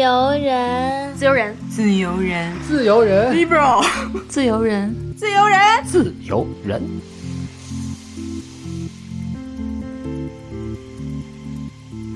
由人，自由人，自由人，自由人，liberal，自由人，自由人，自由人。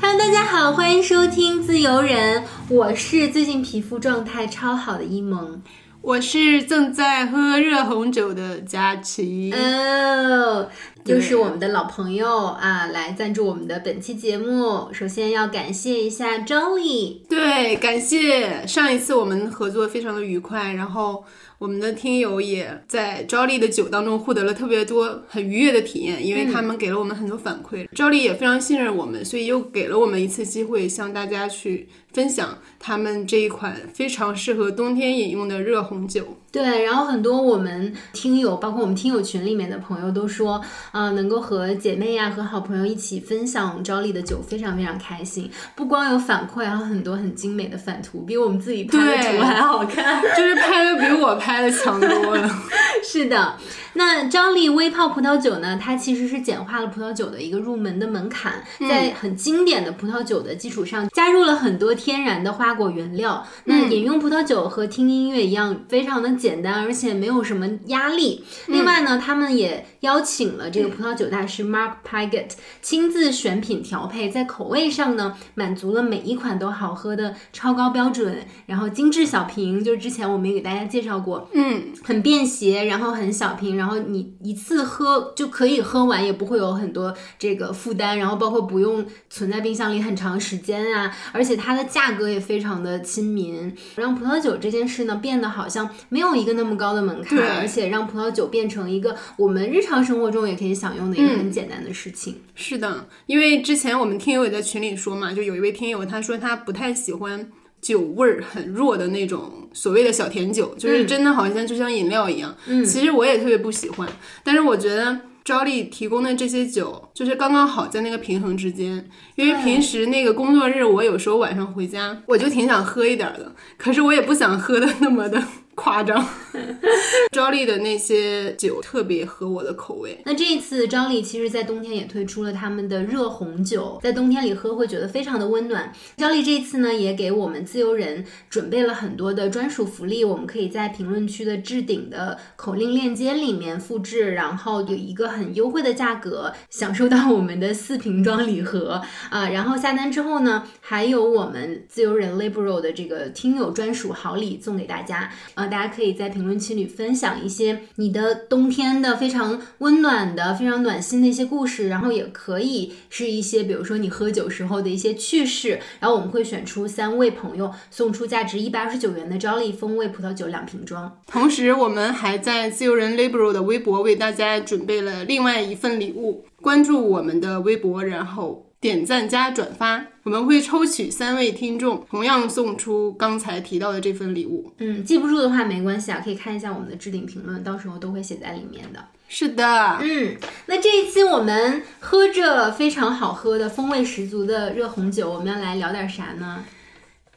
Hello，大家好，欢迎收听自由人，我是最近皮肤状态超好的一萌。我是正在喝热红酒的佳琪。哦，又是我们的老朋友啊，来赞助我们的本期节目。首先要感谢一下 Jolly，对，感谢上一次我们合作非常的愉快，然后我们的听友也在赵丽的酒当中获得了特别多很愉悦的体验，因为他们给了我们很多反馈。赵丽也非常信任我们，所以又给了我们一次机会，向大家去分享他们这一款非常适合冬天饮用的热红酒。对，然后很多我们听友，包括我们听友群里面的朋友都说，啊、能够和姐妹呀、和好朋友一起分享 Jolly 的酒，非常非常开心。不光有反馈，还有很多很精美的反图，比我们自己拍的图还好看。就是拍的比我拍的强多了。是的，那张力微泡葡萄酒呢？它其实是简化了葡萄酒的一个入门的门槛，在很经典的葡萄酒的基础上，加入了很多天然的花果原料。那饮用葡萄酒和听音乐一样，非常的简单，而且没有什么压力。另外呢，他们也邀请了这个葡萄酒大师 Mark Pigott 亲自选品调配，在口味上呢，满足了每一款都好喝的超高标准，然后精致小瓶，就是之前我们也给大家介绍过，嗯，很便携，然后很小瓶，然后你一次喝就可以喝完，也不会有很多这个负担，然后包括不用存在冰箱里很长时间啊，而且它的价格也非常的亲民，让葡萄酒这件事呢变得好像没有一个那么高的门槛，对而且让葡萄酒变成一个我们日常生活中也可以享用的一个很简单的事情。是的，因为之前我们听友也在群里说嘛，就有一位听友他说他不太喜欢酒味儿很弱的那种所谓的小甜酒，就是真的好像就像饮料一样。嗯，其实我也特别不喜欢，但是我觉得。招丽提供的这些酒，就是刚刚好在那个平衡之间。因为平时那个工作日，我有时候晚上回家，我就挺想喝一点儿的，可是我也不想喝的那么的夸张。赵丽的那些酒特别合我的口味。那这一次赵丽其实在冬天也推出了他们的热红酒，在冬天里喝会觉得非常的温暖。赵丽这一次呢也给我们自由人准备了很多的专属福利，我们可以在评论区的置顶的口令链接里面复制，然后有一个很优惠的价格享受到我们的四瓶装礼盒啊、然后下单之后呢，还有我们自由人 Liberal 的这个听友专属好礼送给大家，大家可以在评论区里分享一些你的冬天的非常温暖的、非常暖心的一些故事，然后也可以是一些比如说你喝酒时候的一些趣事，然后我们会选出三位朋友送出价值一百二十九元的招力风味葡萄酒两瓶装。同时，我们还在自由人 Libro 的微博为大家准备了另外一份礼物。关注我们的微博，然后点赞加转发，我们会抽取三位听众，同样送出刚才提到的这份礼物。嗯，记不住的话没关系啊，可以看一下我们的置顶评论，到时候都会写在里面的。是的，嗯，那这一期我们喝着非常好喝的、风味十足的热红酒，我们要来聊点啥呢？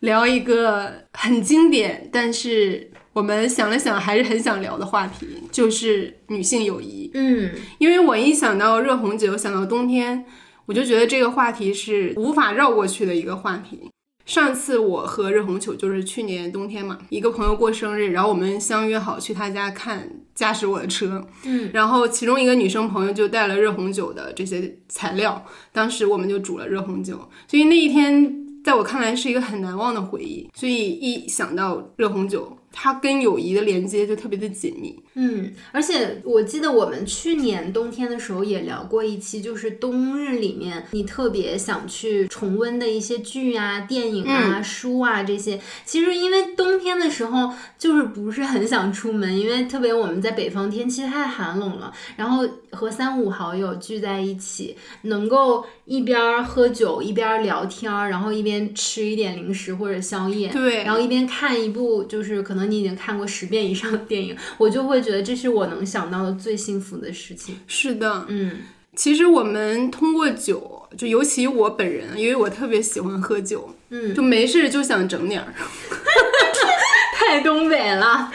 聊一个很经典，但是我们想了想还是很想聊的话题，就是女性友谊。嗯，因为我一想到热红酒，想到冬天，我就觉得这个话题是无法绕过去的一个话题。上次我和热红酒就是去年冬天嘛，一个朋友过生日，然后我们相约好去他家看驾驶我的车，嗯，然后其中一个女生朋友就带了热红酒的这些材料，当时我们就煮了热红酒，所以那一天在我看来是一个很难忘的回忆。所以一想到热红酒，它跟友谊的连接就特别的紧密。嗯，而且我记得我们去年冬天的时候也聊过一期，就是冬日里面你特别想去重温的一些剧啊、电影啊、书啊这些。其实因为冬天的时候就是不是很想出门，因为特别我们在北方天气太寒冷了，然后和三五好友聚在一起，能够一边儿喝酒一边儿聊天儿，然后一边吃一点零食或者宵夜，对然后一边看一部就是可能你已经看过十遍以上的电影，我就会觉得这是我能想到的最幸福的事情。是的，嗯其实我们通过酒，就尤其我本人，因为我特别喜欢喝酒，嗯，就没事就想整点儿。太东北了。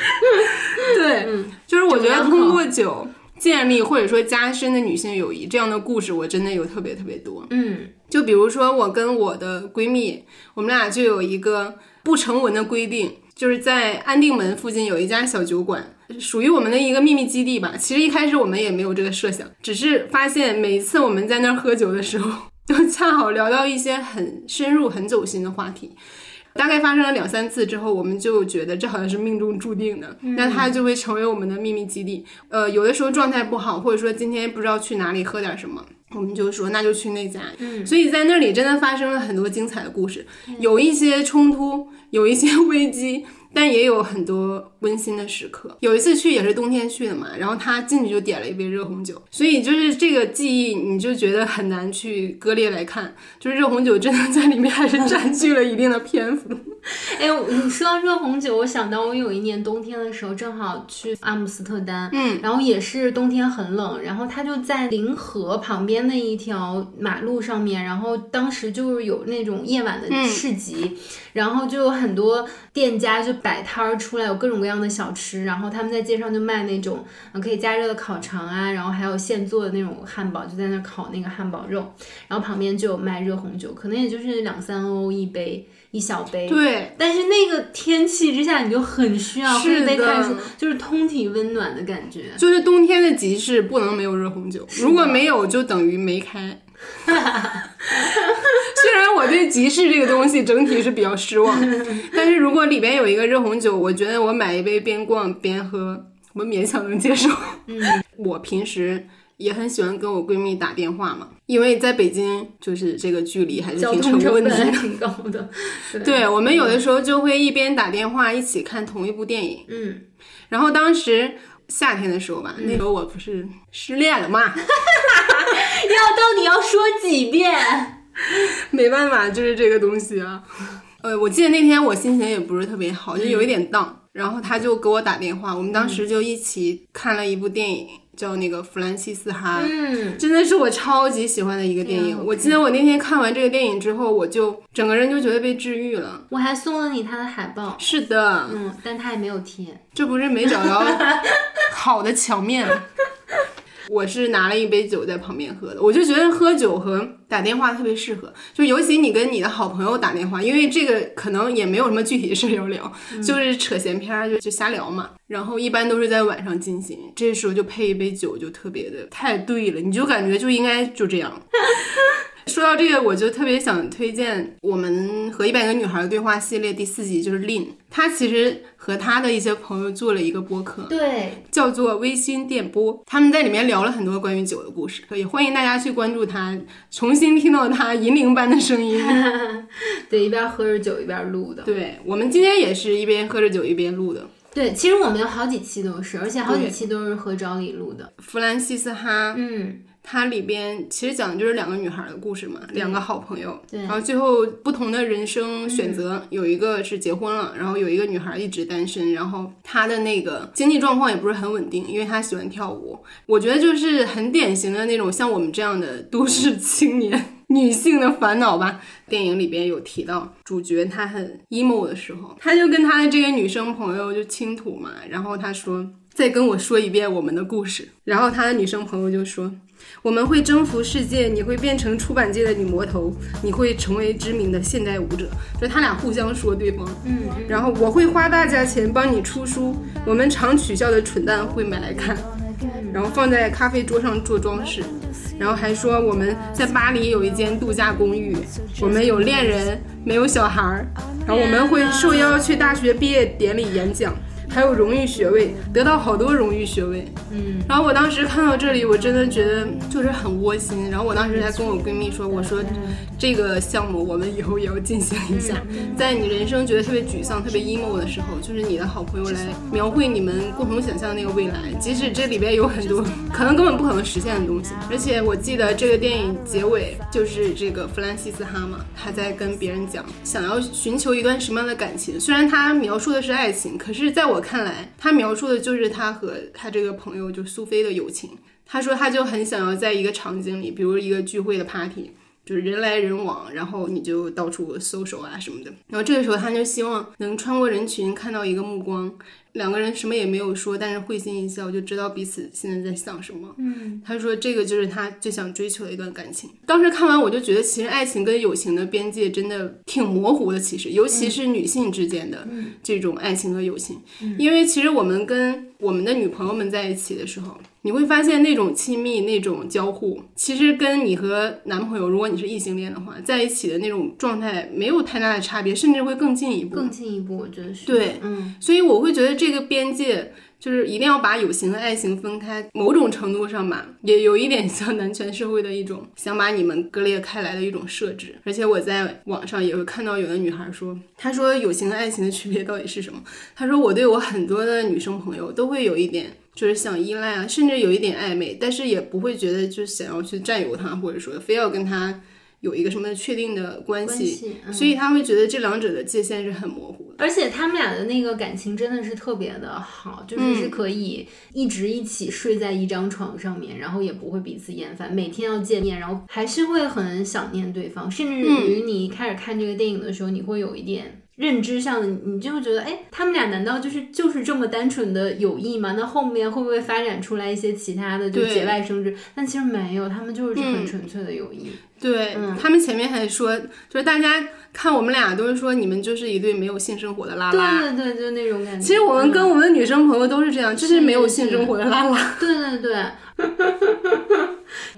对，嗯就是我觉得通过酒建立或者说加深的女性友谊这样的故事，我真的有特别特别多。嗯就比如说我跟我的闺蜜，我们俩就有一个不成文的规定，就是在安定门附近有一家小酒馆，属于我们的一个秘密基地吧。其实一开始我们也没有这个设想，只是发现每一次我们在那儿喝酒的时候，都恰好聊到一些很深入、很走心的话题。大概发生了两三次之后，我们就觉得这好像是命中注定的，那它就会成为我们的秘密基地。呃，有的时候状态不好，或者说今天不知道去哪里喝点什么，我们就说那就去那家。嗯，所以在那里真的发生了很多精彩的故事，有一些冲突，有一些危机。但也有很多温馨的时刻。有一次去也是冬天去的嘛，然后他进去就点了一杯热红酒，所以就是这个记忆，你就觉得很难去割裂来看。就是热红酒真的在里面还是占据了一定的篇幅。哎，你说到热红酒，我想到我有一年冬天的时候，正好去阿姆斯特丹，嗯，然后也是冬天很冷，然后他就在临河旁边的一条马路上面，然后当时就是有那种夜晚的市集，然后就有很多店家就摆摊儿出来，有各种各样的小吃，然后他们在街上就卖那种可以加热的烤肠啊，然后还有现做的那种汉堡，就在那烤那个汉堡肉，然后旁边就有卖热红酒，可能也就是两三欧一杯。一小杯，对，但是那个天气之下，你就很需要喝一杯开水，就是通体温暖的感觉。就是冬天的集市不能没有热红酒，如果没有，就等于没开。虽然我对集市这个东西整体是比较失望，但是如果里边有一个热红酒，我觉得我买一杯边逛边喝，我勉强能接受。嗯，我平时。也很喜欢跟我闺蜜打电话嘛，因为在北京就是这个距离还是挺成问题，挺高的。对，我们有的时候就会一边打电话一起看同一部电影。嗯，然后当时夏天的时候吧，那时候我不是失恋了嘛，要到底要说几遍？没办法，就是这个东西啊。呃，我记得那天我心情也不是特别好，就有一点荡，然后他就给我打电话，我们当时就一起看了一部电影。叫那个弗兰西斯哈，嗯，真的是我超级喜欢的一个电影。我记得我那天看完这个电影之后，我就整个人就觉得被治愈了。我还送了你他的海报，是的，嗯，但他也没有贴，这不是没找着 好的墙面。我是拿了一杯酒在旁边喝的，我就觉得喝酒和打电话特别适合，就尤其你跟你的好朋友打电话，因为这个可能也没有什么具体的事要聊，就是扯闲篇儿，就就瞎聊嘛。然后一般都是在晚上进行，这时候就配一杯酒，就特别的太对了，你就感觉就应该就这样。说到这个，我就特别想推荐我们和一百个女孩的对话系列第四集，就是 Lin，她其实和她的一些朋友做了一个播客，对，叫做微醺电波，他们在里面聊了很多关于酒的故事，也欢迎大家去关注他，重新听到他银铃般的声音。对，一边喝着酒一边录的。对，我们今天也是一边喝着酒一边录的。对，其实我们有好几期都是，而且好几期都是和赵丽录的。弗兰西斯哈，嗯。它里边其实讲的就是两个女孩的故事嘛，两个好朋友，然后最后不同的人生选择，有一个是结婚了，然后有一个女孩一直单身，然后她的那个经济状况也不是很稳定，因为她喜欢跳舞。我觉得就是很典型的那种像我们这样的都市青年女性的烦恼吧。电影里边有提到，主角她很 emo 的时候，她就跟她的这个女生朋友就倾吐嘛，然后她说再跟我说一遍我们的故事，然后她的女生朋友就说。我们会征服世界，你会变成出版界的女魔头，你会成为知名的现代舞者。就他俩互相说对方，嗯，然后我会花大价钱帮你出书，我们常取笑的蠢蛋会买来看，然后放在咖啡桌上做装饰，然后还说我们在巴黎有一间度假公寓，我们有恋人，没有小孩儿，然后我们会受邀去大学毕业典礼演讲。还有荣誉学位，得到好多荣誉学位。嗯，然后我当时看到这里，我真的觉得就是很窝心。然后我当时还跟我闺蜜说：“我说这个项目我们以后也要进行一下，在你人生觉得特别沮丧、特别 emo 的时候，就是你的好朋友来描绘你们共同想象的那个未来，即使这里边有很多可能根本不可能实现的东西。而且我记得这个电影结尾就是这个弗兰西斯哈嘛，他在跟别人讲想要寻求一段什么样的感情。虽然他描述的是爱情，可是在我。看来他描述的就是他和他这个朋友就苏菲的友情。他说他就很想要在一个场景里，比如一个聚会的 party，就是人来人往，然后你就到处搜手啊什么的。然后这个时候他就希望能穿过人群看到一个目光，两个人什么也没有说，但是会心一笑，就知道彼此现在在想什么。嗯，他说这个就是他最想追求的一段感情。当时看完我就觉得，其实爱情跟友情的边界真的挺模糊的，其实尤其是女性之间的这种爱情和友情，因为其实我们跟我们的女朋友们在一起的时候。你会发现那种亲密、那种交互，其实跟你和男朋友，如果你是异性恋的话，在一起的那种状态没有太大的差别，甚至会更进一步。更进一步，我觉得是。对，嗯，所以我会觉得这个边界就是一定要把友情和爱情分开。某种程度上吧，也有一点像男权社会的一种想把你们割裂开来的一种设置。而且我在网上也会看到有的女孩说，她说友情和爱情的区别到底是什么？她说我对我很多的女生朋友都会有一点。就是想依赖啊，甚至有一点暧昧，但是也不会觉得就想要去占有他，或者说非要跟他有一个什么确定的关系，所以他会觉得这两者的界限是很模糊的。而且他们俩的那个感情真的是特别的好，就是是可以一直一起睡在一张床上面，然后也不会彼此厌烦，每天要见面，然后还是会很想念对方，甚至于你开始看这个电影的时候，你会有一点。认知上的，你就会觉得，哎，他们俩难道就是 就是这么单纯的友谊吗？那后面会不会发展出来一些其他的，就节外生枝？但其实没有，他们就是很纯粹的友谊。对他们前面还说，就是大家看我们俩都是说你们就是一对没有性生活的拉拉。对对对，就那种感觉。其实我们跟我们的女生朋友都是这样，就是没有性生活的拉拉。对对对。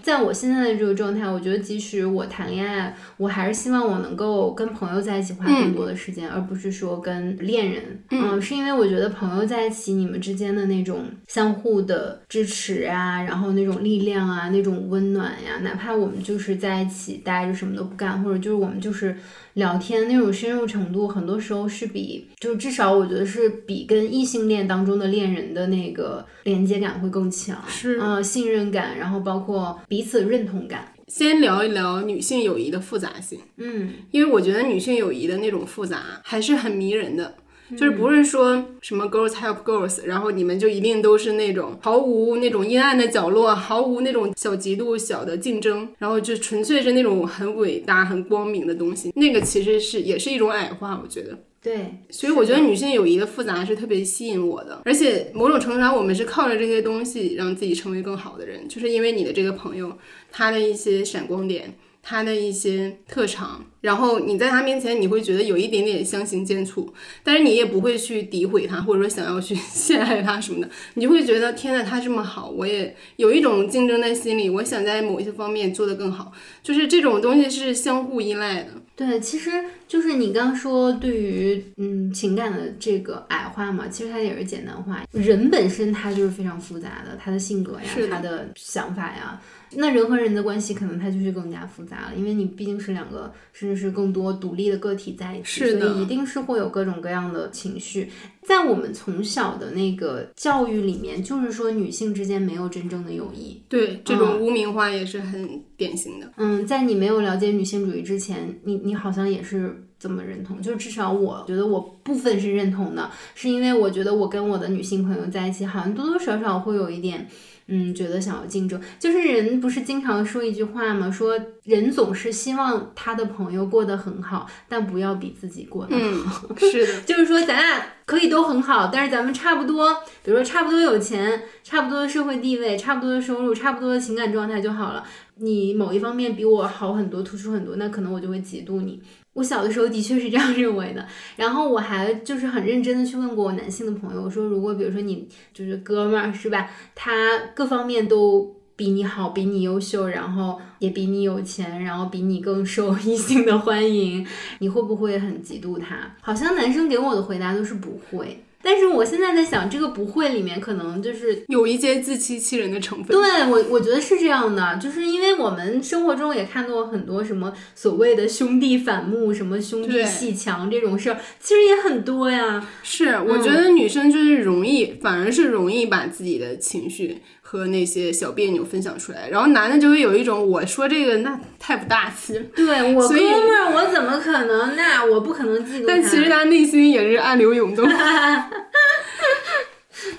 在我现在的这个状态，我觉得即使我谈恋爱，我还是希望我能够跟朋友在一起花更多的时间，而不是说跟恋人。嗯，是因为我觉得朋友在一起，你们之间的那种相互的支持啊，然后那种力量啊，那种温暖呀，哪怕我们就是在一起待着什么都不干，或者就是我们就是聊天那种深入程度，很多时候是比，就至少我觉得是比跟异性恋当中的恋人的那个连接感会更强。是，嗯，信任感，然后包括。彼此认同感。先聊一聊女性友谊的复杂性。嗯，因为我觉得女性友谊的那种复杂还是很迷人的，就是不是说什么 girls help girls，然后你们就一定都是那种毫无那种阴暗的角落，毫无那种小嫉妒、小的竞争，然后就纯粹是那种很伟大、很光明的东西。那个其实是也是一种矮化，我觉得。对，所以我觉得女性友谊的复杂是特别吸引我的，而且某种程度上，我们是靠着这些东西让自己成为更好的人，就是因为你的这个朋友，他的一些闪光点，他的一些特长。然后你在他面前，你会觉得有一点点相形见绌，但是你也不会去诋毁他，或者说想要去 陷害他什么的，你就会觉得天呐，他这么好，我也有一种竞争的心理，我想在某一些方面做得更好，就是这种东西是相互依赖的。对，其实就是你刚说对于嗯情感的这个矮化嘛，其实它也是简单化。人本身他就是非常复杂的，他的性格呀，他的想法呀。那人和人的关系可能它就是更加复杂了，因为你毕竟是两个甚至是更多独立的个体在一起，所以一定是会有各种各样的情绪。在我们从小的那个教育里面，就是说女性之间没有真正的友谊，对这种污名化也是很典型的。嗯，在你没有了解女性主义之前，你你好像也是这么认同，就至少我觉得我部分是认同的，是因为我觉得我跟我的女性朋友在一起，好像多多少少会有一点。嗯，觉得想要竞争，就是人不是经常说一句话吗？说人总是希望他的朋友过得很好，但不要比自己过得好。是的，就是说咱俩可以都很好，但是咱们差不多，比如说差不多有钱，差不多的社会地位，差不多的收入，差不多的情感状态就好了。你某一方面比我好很多，突出很多，那可能我就会嫉妒你。我小的时候的确是这样认为的，然后我还就是很认真的去问过我男性的朋友，我说如果比如说你就是哥们儿是吧，他各方面都比你好，比你优秀，然后也比你有钱，然后比你更受异性的欢迎，你会不会很嫉妒他？好像男生给我的回答都是不会。但是我现在在想，这个不会里面可能就是有一些自欺欺人的成分。对我，我觉得是这样的，就是因为我们生活中也看到很多什么所谓的兄弟反目、什么兄弟戏强这种事儿，其实也很多呀。是，我觉得女生就是容易，反而是容易把自己的情绪。和那些小别扭分享出来，然后男的就会有一种我说这个那太不大气，对我哥们儿我怎么可能？那我不可能嫉妒但其实他内心也是暗流涌动。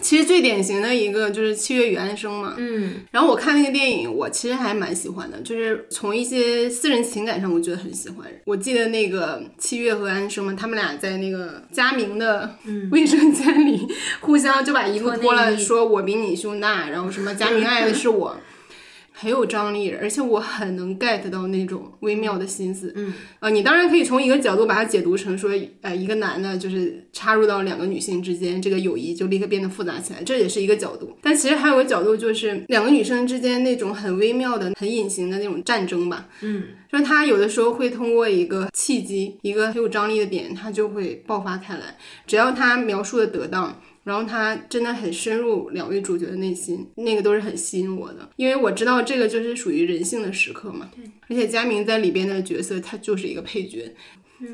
其实最典型的一个就是《七月与安生》嘛，嗯，然后我看那个电影，我其实还蛮喜欢的，就是从一些私人情感上，我觉得很喜欢。我记得那个七月和安生嘛，他们俩在那个佳明的卫生间里，互相就把衣服脱了，说我比你胸大，然后什么佳明爱的是我。很有张力，而且我很能 get 到那种微妙的心思。嗯，呃，你当然可以从一个角度把它解读成说，呃，一个男的就是插入到两个女性之间，这个友谊就立刻变得复杂起来，这也是一个角度。但其实还有个角度，就是两个女生之间那种很微妙的、很隐形的那种战争吧。嗯，说他有的时候会通过一个契机，一个很有张力的点，他就会爆发开来。只要他描述的得当。然后他真的很深入两位主角的内心，那个都是很吸引我的，因为我知道这个就是属于人性的时刻嘛。对，而且佳明在里边的角色，他就是一个配角，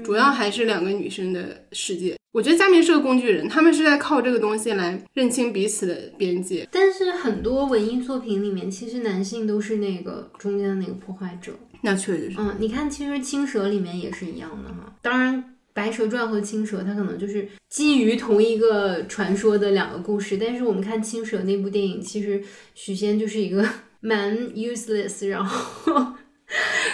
主要还是两个女生的世界。我觉得佳明是个工具人，他们是在靠这个东西来认清彼此的边界。但是很多文艺作品里面，其实男性都是那个中间的那个破坏者。那确实是。嗯，你看，其实《青蛇》里面也是一样的哈。当然。《白蛇传》和《青蛇》，它可能就是基于同一个传说的两个故事。但是我们看《青蛇》那部电影，其实许仙就是一个 蛮 useless，然后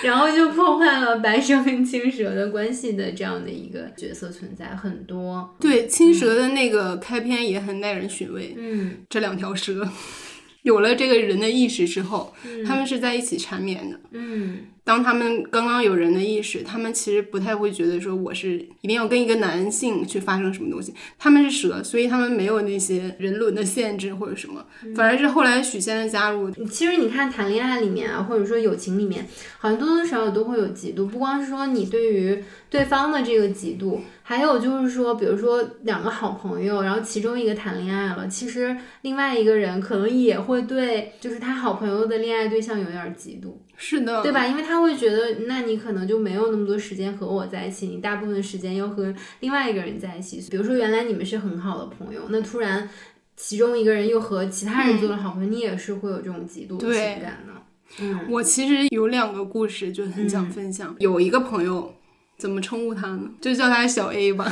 然后就破坏了白蛇跟青蛇的关系的这样的一个角色存在很多。对，青蛇的那个开篇也很耐人寻味。嗯，这两条蛇 有了这个人的意识之后，他们是在一起缠绵的。嗯。当他们刚刚有人的意识，他们其实不太会觉得说我是一定要跟一个男性去发生什么东西。他们是蛇，所以他们没有那些人伦的限制或者什么，反而是后来许仙的加入。其实你看谈恋爱里面啊，或者说友情里面，好像多多少少都会有嫉妒，不光是说你对于对方的这个嫉妒，还有就是说，比如说两个好朋友，然后其中一个谈恋爱了，其实另外一个人可能也会对就是他好朋友的恋爱对象有点嫉妒。是的，对吧？因为他会觉得，那你可能就没有那么多时间和我在一起，你大部分时间又和另外一个人在一起。比如说，原来你们是很好的朋友，那突然其中一个人又和其他人做了好朋友，你也是会有这种嫉妒情感的。嗯，我其实有两个故事就很想分享。有一个朋友，怎么称呼他呢？就叫他小 A 吧，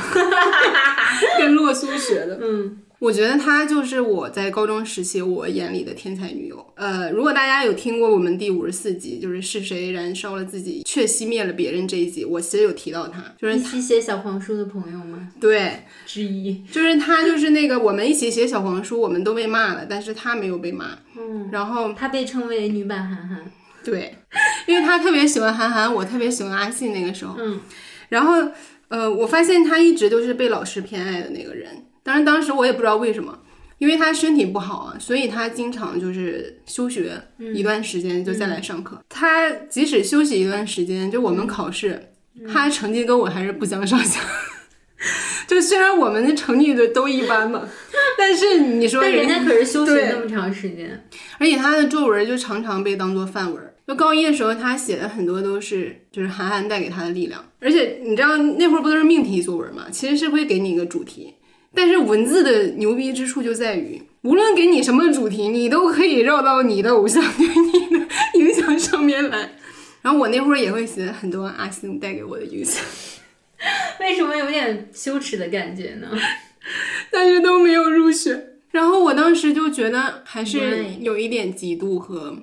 苏学的。嗯。我觉得她就是我在高中时期我眼里的天才女友。呃，如果大家有听过我们第五十四集，就是是谁燃烧了自己却熄灭了别人这一集，我其实有提到她，就是一起写小黄书的朋友吗？对，之一，就是她，就是那个我们一起写小黄书，我们都被骂了，但是她没有被骂。嗯，然后她被称为女版韩寒。对，因为她特别喜欢韩寒，我特别喜欢阿信那个时候。嗯，然后呃，我发现他一直都是被老师偏爱的那个人。当然，当时我也不知道为什么，因为他身体不好啊，所以他经常就是休学一段时间就再来上课。他即使休息一段时间，就我们考试，他成绩跟我还是不相上下。就虽然我们的成绩都都一般嘛，但是你说，但人家可是休息那么长时间，而且他的作文就常常被当做范文。就高一的时候，他写的很多都是就是韩寒带给他的力量。而且你知道那会儿不都是命题作文嘛，其实是会给你一个主题。但是文字的牛逼之处就在于，无论给你什么主题，你都可以绕到你的偶像对 你的影响上面来。然后我那会儿也会写很多阿信带给我的影响，为什么有点羞耻的感觉呢？但是都没有入选。然后我当时就觉得还是有一点嫉妒和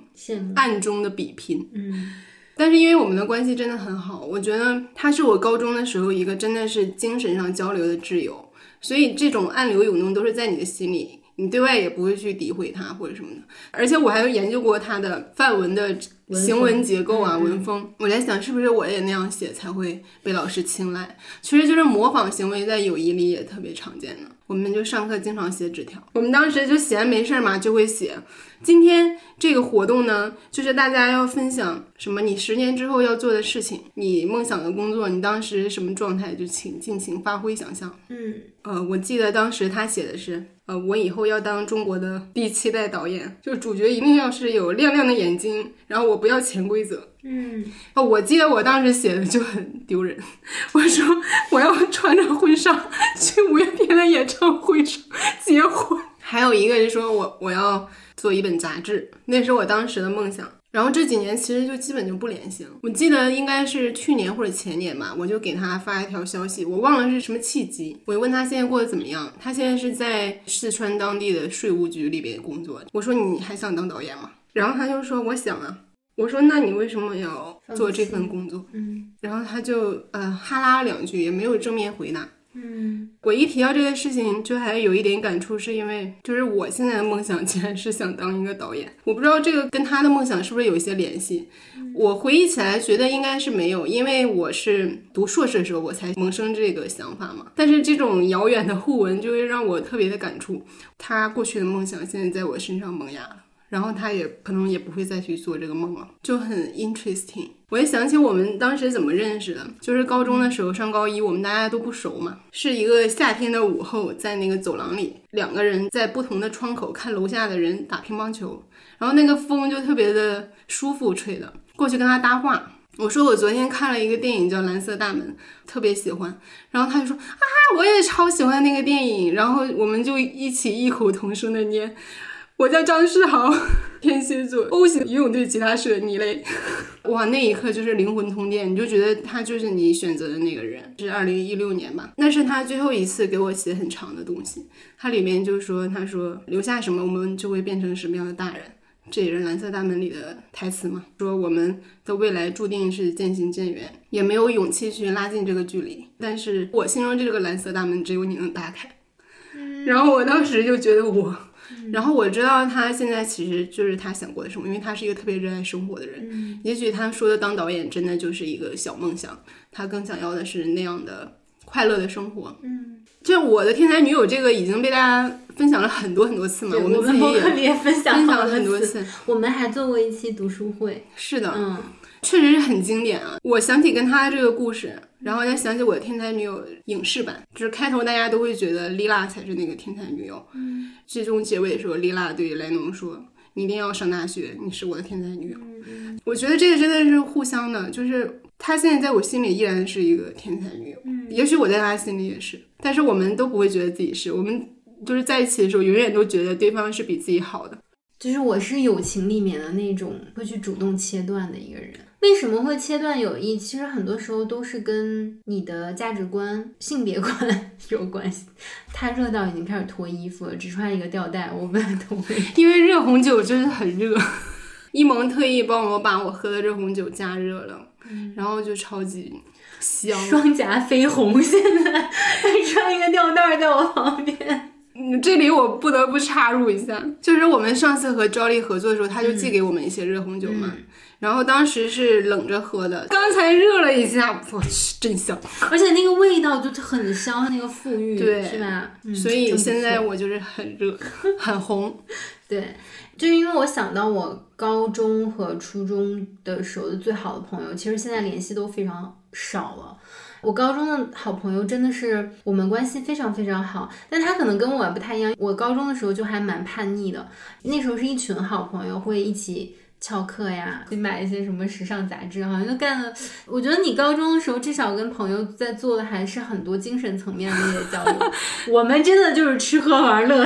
暗中的比拼。嗯，但是因为我们的关系真的很好，我觉得他是我高中的时候一个真的是精神上交流的挚友。所以这种暗流涌动都是在你的心里，你对外也不会去诋毁他或者什么的。而且我还有研究过他的范文的行文结构啊、文风。我在想，是不是我也那样写才会被老师青睐？其实就是模仿行为，在友谊里也特别常见的。我们就上课经常写纸条，我们当时就闲没事儿嘛，就会写。今天这个活动呢，就是大家要分享什么你十年之后要做的事情，你梦想的工作，你当时什么状态，就请尽情发挥想象。嗯，呃，我记得当时他写的是，呃，我以后要当中国的第七代导演，就主角一定要是有亮亮的眼睛，然后我不要潜规则。嗯，哦，我记得我当时写的就很丢人，我说我要穿着婚纱去五月天的演唱会上结婚，还有一个是说我我要。做一本杂志，那是我当时的梦想。然后这几年其实就基本就不联系了。我记得应该是去年或者前年吧，我就给他发一条消息，我忘了是什么契机，我就问他现在过得怎么样。他现在是在四川当地的税务局里边工作。我说你还想当导演吗？然后他就说我想啊。我说那你为什么要做这份工作？嗯，然后他就呃哈拉了两句，也没有正面回答。嗯，我一提到这个事情，就还有一点感触，是因为就是我现在的梦想竟然是想当一个导演。我不知道这个跟他的梦想是不是有一些联系。我回忆起来觉得应该是没有，因为我是读硕士的时候我才萌生这个想法嘛。但是这种遥远的互文就会让我特别的感触，他过去的梦想现在在我身上萌芽了。然后他也可能也不会再去做这个梦了，就很 interesting。我也想起我们当时怎么认识的，就是高中的时候上高一，我们大家都不熟嘛，是一个夏天的午后，在那个走廊里，两个人在不同的窗口看楼下的人打乒乓球，然后那个风就特别的舒服，吹的过去跟他搭话。我说我昨天看了一个电影叫《蓝色大门》，特别喜欢，然后他就说啊，我也超喜欢那个电影，然后我们就一起异口同声的念。我叫张世豪，天蝎座，O 型游泳队吉他社，你嘞？哇，那一刻就是灵魂通电，你就觉得他就是你选择的那个人。是二零一六年吧？那是他最后一次给我写很长的东西，他里面就说，他说留下什么，我们就会变成什么样的大人。这也是《蓝色大门》里的台词嘛？说我们的未来注定是渐行渐远，也没有勇气去拉近这个距离。但是我心中这个蓝色大门，只有你能打开。然后我当时就觉得我。然后我知道他现在其实就是他想过的生活，因为他是一个特别热爱生活的人。也许他说的当导演真的就是一个小梦想，他更想要的是那样的快乐的生活。嗯，就我的天才女友这个已经被大家分享了很多很多次嘛，我们自己也分享了很多次。我们还做过一期读书会。是的，嗯，确实是很经典啊。我想起跟他这个故事。然后再想起我的天才女友影视版，就是开头大家都会觉得莉拉才是那个天才女友，嗯，最终结尾的时候，莉拉对莱农说：“你一定要上大学，你是我的天才女友。”我觉得这个真的是互相的，就是他现在在我心里依然是一个天才女友，嗯，也许我在他心里也是，但是我们都不会觉得自己是，我们就是在一起的时候，永远都觉得对方是比自己好的。就是我是友情里面的那种会去主动切断的一个人。为什么会切断友谊？其实很多时候都是跟你的价值观、性别观 有关系。他热到已经开始脱衣服了，只穿一个吊带，我们都会。因为热红酒真的很热，一萌特意帮我把我喝的热红酒加热了，然后就超级香，双颊绯红。现在还穿一个吊带在我旁边。嗯，这里我不得不插入一下，就是我们上次和赵丽合作的时候，他就寄给我们一些热红酒嘛，然后当时是冷着喝的，刚才热了一下，我去，真香，而且那个味道就很香，那个馥郁，对，是吧？所以现在我就是很热，很红，对，就因为我想到我高中和初中的时候的最好的朋友，其实现在联系都非常少了。我高中的好朋友真的是我们关系非常非常好，但他可能跟我不太一样。我高中的时候就还蛮叛逆的，那时候是一群好朋友会一起翘课呀，会买一些什么时尚杂志，好像就干了。我觉得你高中的时候至少跟朋友在做的还是很多精神层面的那些交流。我们真的就是吃喝玩乐，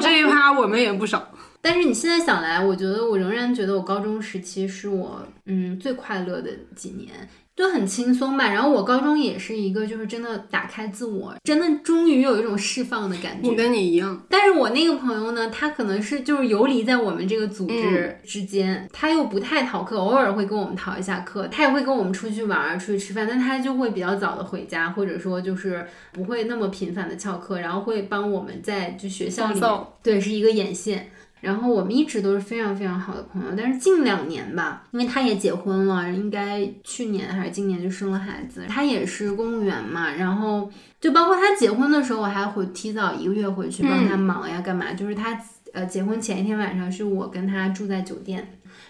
这一趴 我们也不少。但是你现在想来，我觉得我仍然觉得我高中时期是我嗯最快乐的几年。就很轻松吧，然后我高中也是一个，就是真的打开自我，真的终于有一种释放的感觉。我跟你一样，但是我那个朋友呢，他可能是就是游离在我们这个组织之间，他又不太逃课，偶尔会跟我们逃一下课，他也会跟我们出去玩、出去吃饭，但他就会比较早的回家，或者说就是不会那么频繁的翘课，然后会帮我们在就学校里，对，是一个眼线。然后我们一直都是非常非常好的朋友，但是近两年吧，因为他也结婚了，应该去年还是今年就生了孩子。他也是公务员嘛，然后就包括他结婚的时候，我还会提早一个月回去帮他忙呀，干嘛？就是他呃结婚前一天晚上是我跟他住在酒店。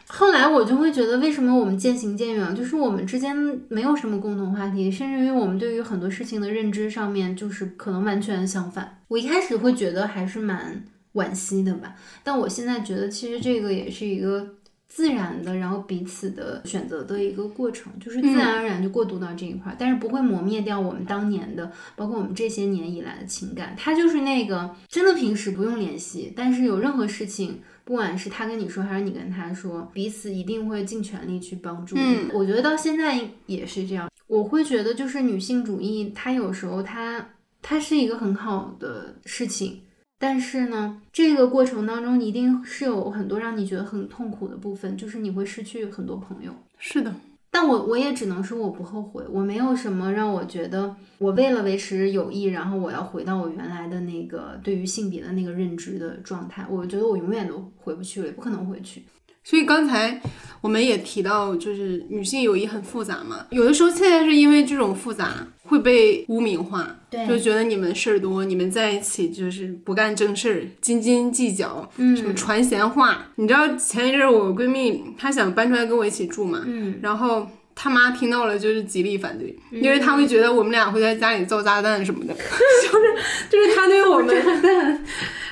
后来我就会觉得，为什么我们渐行渐远？就是我们之间没有什么共同话题，甚至于我们对于很多事情的认知上面，就是可能完全相反。我一开始会觉得还是蛮。惋惜的吧，但我现在觉得其实这个也是一个自然的，然后彼此的选择的一个过程，就是自然而然就过渡到这一块，但是不会磨灭掉我们当年的，包括我们这些年以来的情感。他就是那个真的平时不用联系，但是有任何事情不管是他跟你说还是你跟他说，彼此一定会尽全力去帮助嗯。我觉得到现在也是这样，我会觉得就是女性主义，它有时候它它是一个很好的事情。但是呢，这个过程当中一定是有很多让你觉得很痛苦的部分，就是你会失去很多朋友。是的，但我我也只能说我不后悔，我没有什么让我觉得我为了维持友谊，然后我要回到我原来的那个对于性别的那个认知的状态。我觉得我永远都回不去了，也不可能回去。所以刚才我们也提到，就是女性友谊很复杂嘛，有的时候现在是因为这种复杂会被污名化，对，就觉得你们事儿多，你们在一起就是不干正事儿，斤斤计较，嗯，什么传闲话。你知道前一阵我闺蜜她想搬出来跟我一起住嘛，嗯，然后她妈听到了就是极力反对，因为她会觉得我们俩会在家里造炸弹什么的，就是就是她对我们。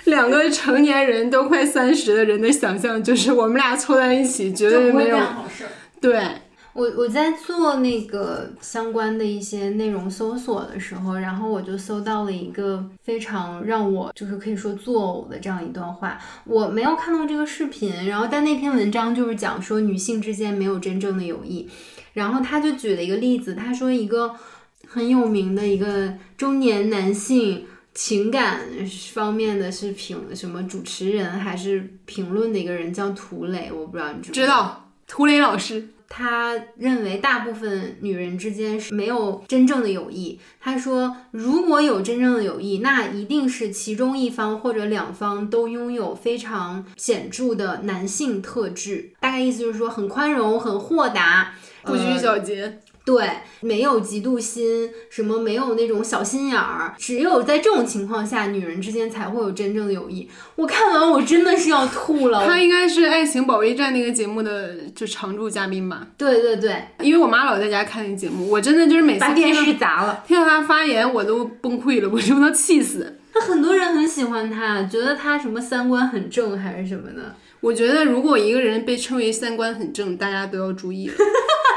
两个成年人都快三十的人的想象，就是我们俩凑在一起，绝对没有好事。对我，我在做那个相关的一些内容搜索的时候，然后我就搜到了一个非常让我就是可以说作呕的这样一段话。我没有看到这个视频，然后但那篇文章就是讲说女性之间没有真正的友谊。然后他就举了一个例子，他说一个很有名的一个中年男性。情感方面的是评什么主持人还是评论的一个人叫涂磊，我不知道你知不知道涂磊老师，他认为大部分女人之间是没有真正的友谊。他说，如果有真正的友谊，那一定是其中一方或者两方都拥有非常显著的男性特质。大概意思就是说，很宽容、很豁达、不拘小节。对，没有嫉妒心，什么没有那种小心眼儿，只有在这种情况下，女人之间才会有真正的友谊。我看完我真的是要吐了。他应该是《爱情保卫战》那个节目的就常驻嘉宾吧？对对对，因为我妈老在家看那节目，我真的就是每次把电视砸了，听到他发言我都崩溃了，我就能气死。那很多人很喜欢他，觉得他什么三观很正还是什么的。我觉得如果一个人被称为三观很正，大家都要注意了。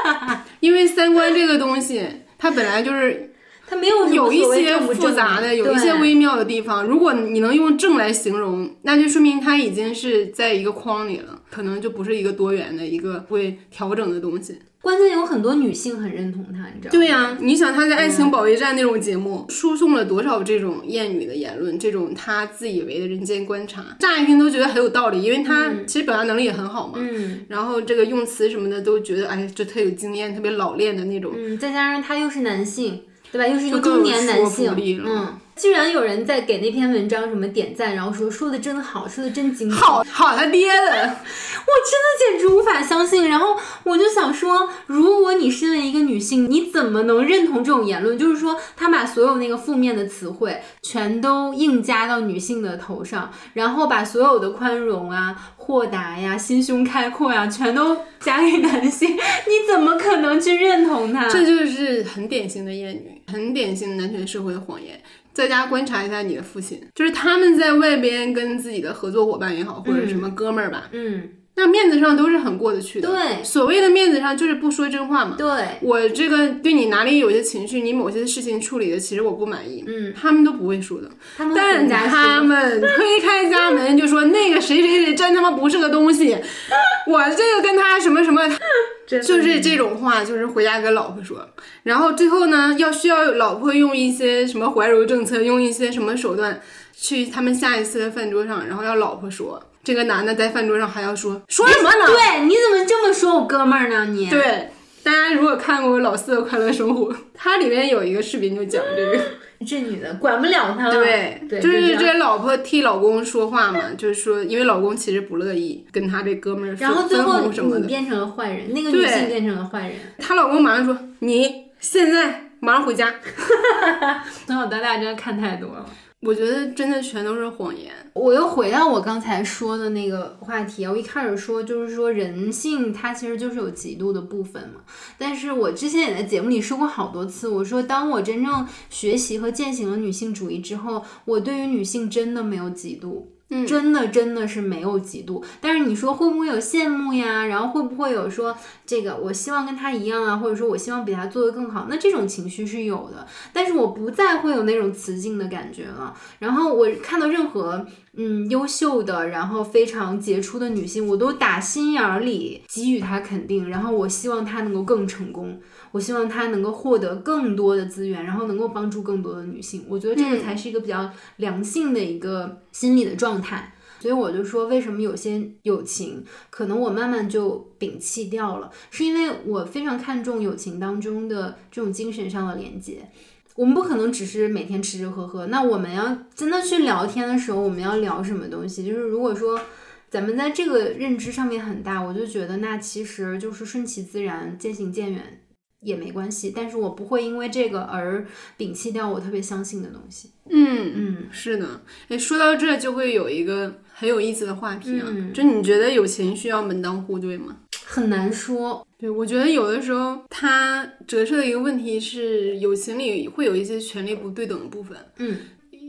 因为三观这个东西，它本来就是它没有有一些复杂的，有一些微妙的地方。如果你能用正来形容，那就说明它已经是在一个框里了，可能就不是一个多元的一个会调整的东西。关键有很多女性很认同他，你知道吗？对呀，你想他在《爱情保卫战》那种节目输送了多少这种艳女的言论，这种他自以为的人间观察，乍一听都觉得很有道理，因为他其实表达能力也很好嘛。嗯。然后这个用词什么的都觉得，哎，这特有经验，特别老练的那种。嗯，再加上他又是男性，对吧？又是一个中年男性。嗯。居然有人在给那篇文章什么点赞，然后说说的真好，说的真精彩，好好他爹的，我真的简直无法相信。然后我就想说，如果你身为一个女性，你怎么能认同这种言论？就是说，他把所有那个负面的词汇全都硬加到女性的头上，然后把所有的宽容啊、豁达呀、心胸开阔呀，全都加给男性，你怎么可能去认同他？这就是很典型的厌女，很典型的男权社会的谎言。在家观察一下你的父亲，就是他们在外边跟自己的合作伙伴也好，或者什么哥们儿吧，嗯，那面子上都是很过得去的。对，所谓的面子上就是不说真话嘛。对，我这个对你哪里有些情绪，你某些事情处理的其实我不满意，嗯，他们都不会说的。但他们推开家门就说那个谁谁谁真他妈不是个东西，我这个跟他什么什么。就是这种话，就是回家跟老婆说，然后最后呢，要需要老婆用一些什么怀柔政策，用一些什么手段，去他们下一次的饭桌上，然后要老婆说，这个男的在饭桌上还要说说什么呢？对，你怎么这么说我哥们儿呢？你对，大家如果看过《老四的快乐生活》，它里面有一个视频就讲这个。这女的管不了他了，对，就是这老婆替老公说话嘛，就是说，因为老公其实不乐意跟他这哥们儿然后最后你变成了坏人，那个女性变成了坏人，她老公马上说：“你现在马上回家。”从小到大真的看太多了。我觉得真的全都是谎言。我又回到我刚才说的那个话题，我一开始说就是说人性它其实就是有极度的部分嘛。但是我之前也在节目里说过好多次，我说当我真正学习和践行了女性主义之后，我对于女性真的没有嫉妒。真的真的是没有嫉妒。但是你说会不会有羡慕呀？然后会不会有说这个我希望跟他一样啊，或者说我希望比他做的更好？那这种情绪是有的，但是我不再会有那种雌竞的感觉了。然后我看到任何。嗯，优秀的，然后非常杰出的女性，我都打心眼里给予她肯定。然后我希望她能够更成功，我希望她能够获得更多的资源，然后能够帮助更多的女性。我觉得这个才是一个比较良性的一个心理的状态。所以我就说，为什么有些友情可能我慢慢就摒弃掉了，是因为我非常看重友情当中的这种精神上的连接。我们不可能只是每天吃吃喝喝，那我们要真的去聊天的时候，我们要聊什么东西？就是如果说咱们在这个认知上面很大，我就觉得那其实就是顺其自然，渐行渐远也没关系。但是我不会因为这个而摒弃掉我特别相信的东西。嗯嗯，是的。哎，说到这就会有一个很有意思的话题啊，就你觉得友情需要门当户对吗？很难说。对，我觉得有的时候它折射的一个问题是，友情里会有一些权力不对等的部分。嗯，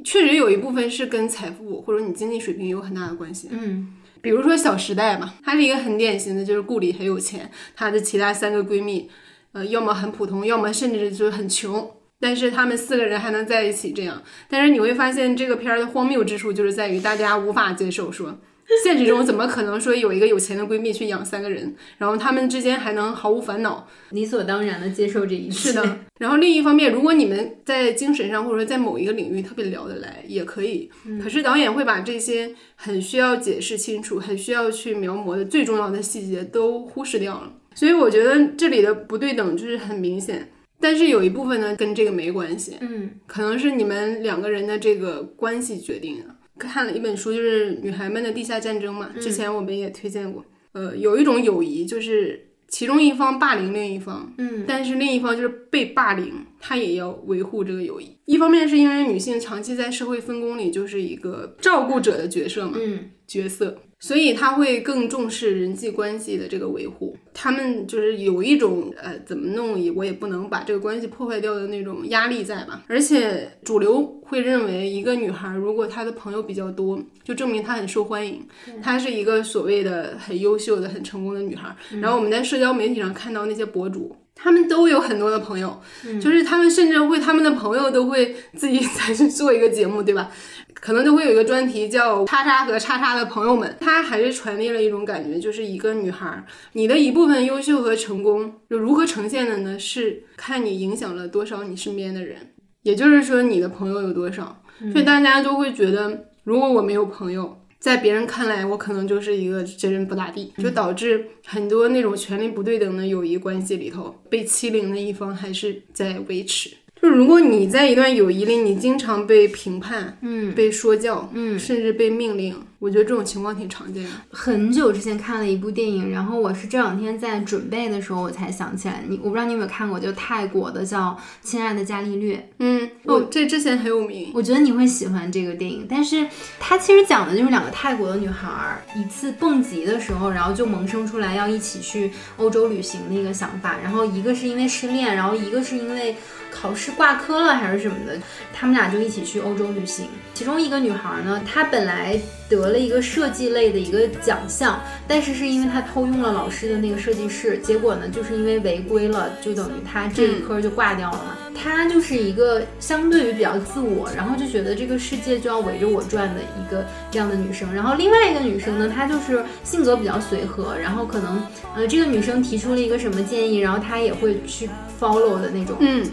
确实有一部分是跟财富或者你经济水平有很大的关系。嗯，比如说《小时代》嘛，她是一个很典型的，就是顾里很有钱，她的其他三个闺蜜，呃，要么很普通，要么甚至就是很穷，但是他们四个人还能在一起这样。但是你会发现这个片儿的荒谬之处就是在于大家无法接受说。现实中怎么可能说有一个有钱的闺蜜去养三个人，然后他们之间还能毫无烦恼，理所当然的接受这一切？是的。然后另一方面，如果你们在精神上或者说在某一个领域特别聊得来，也可以。可是导演会把这些很需要解释清楚、很需要去描摹的最重要的细节都忽视掉了。所以我觉得这里的不对等就是很明显。但是有一部分呢跟这个没关系，嗯，可能是你们两个人的这个关系决定的。看了一本书，就是《女孩们的地下战争》嘛，之前我们也推荐过。呃，有一种友谊，就是其中一方霸凌另一方，嗯，但是另一方就是被霸凌，他也要维护这个友谊。一方面是因为女性长期在社会分工里就是一个照顾者的角色嘛，嗯，角色。所以他会更重视人际关系的这个维护，他们就是有一种呃怎么弄也我也不能把这个关系破坏掉的那种压力在吧。而且主流会认为一个女孩如果她的朋友比较多，就证明她很受欢迎，她是一个所谓的很优秀的、很成功的女孩。然后我们在社交媒体上看到那些博主。他们都有很多的朋友，就是他们甚至会，他们的朋友都会自己再去做一个节目，对吧？可能都会有一个专题叫“叉叉和叉叉的朋友们”。他还是传递了一种感觉，就是一个女孩，你的一部分优秀和成功，就如何呈现的呢？是看你影响了多少你身边的人，也就是说你的朋友有多少。所以大家都会觉得，如果我没有朋友。在别人看来，我可能就是一个真人不咋地，就导致很多那种权力不对等的友谊关系里头，被欺凌的一方还是在维持。就如果你在一段友谊里，你经常被评判，嗯，被说教，嗯，甚至被命令。我觉得这种情况挺常见的。很久之前看了一部电影，然后我是这两天在准备的时候我才想起来，你我不知道你有没有看过，就泰国的叫《亲爱的伽利略》。嗯，哦，这之前很有名。我觉得你会喜欢这个电影，但是它其实讲的就是两个泰国的女孩一次蹦极的时候，然后就萌生出来要一起去欧洲旅行的一个想法。然后一个是因为失恋，然后一个是因为考试挂科了还是什么的，他们俩就一起去欧洲旅行。其中一个女孩呢，她本来得了。一个设计类的一个奖项，但是是因为她偷用了老师的那个设计室，结果呢，就是因为违规了，就等于她这一科就挂掉了嘛。她就是一个相对于比较自我，然后就觉得这个世界就要围着我转的一个这样的女生。然后另外一个女生呢，她就是性格比较随和，然后可能呃这个女生提出了一个什么建议，然后她也会去 follow 的那种。嗯。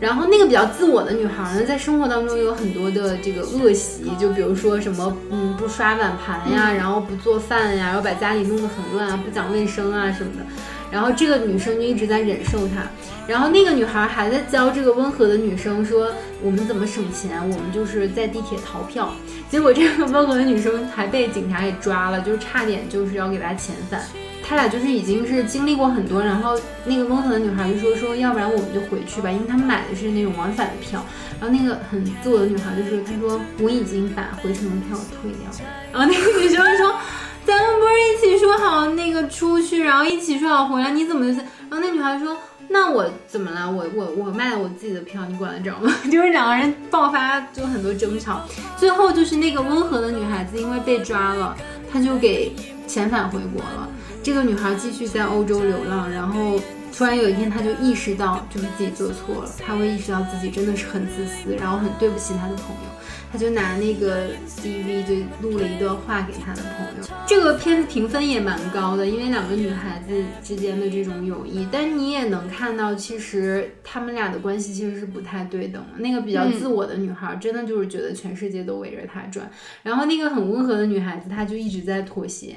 然后那个比较自我的女孩呢，在生活当中有很多的这个恶习，就比如说什么，嗯，不刷碗盘呀，然后不做饭呀，然后把家里弄得很乱啊，不讲卫生啊什么的。然后这个女生就一直在忍受她，然后那个女孩还在教这个温和的女生说，我们怎么省钱，我们就是在地铁逃票。结果这个温和的女生还被警察给抓了，就是差点就是要给她遣返。他俩就是已经是经历过很多，然后那个温和的女孩就说说，要不然我们就回去吧，因为他们买的是那种往返的票。然后那个很自我的女孩就说，她说我已经把回程的票退掉了。然后那个女生说，咱们不是一起说好那个出去，然后一起说好回来，你怎么就？然后那女孩说，那我怎么了？我我我卖了我自己的票，你管得着吗？就是两个人爆发就很多争吵，最后就是那个温和的女孩子因为被抓了，她就给遣返回国了。这个女孩继续在欧洲流浪，然后突然有一天她就意识到就是自己做错了，她会意识到自己真的是很自私，然后很对不起她的朋友。她就拿那个 DV 就录了一段话给她的朋友。这个片子评分也蛮高的，因为两个女孩子之间的这种友谊，但你也能看到，其实他们俩的关系其实是不太对等的。那个比较自我的女孩，真的就是觉得全世界都围着她转，然后那个很温和的女孩子，她就一直在妥协。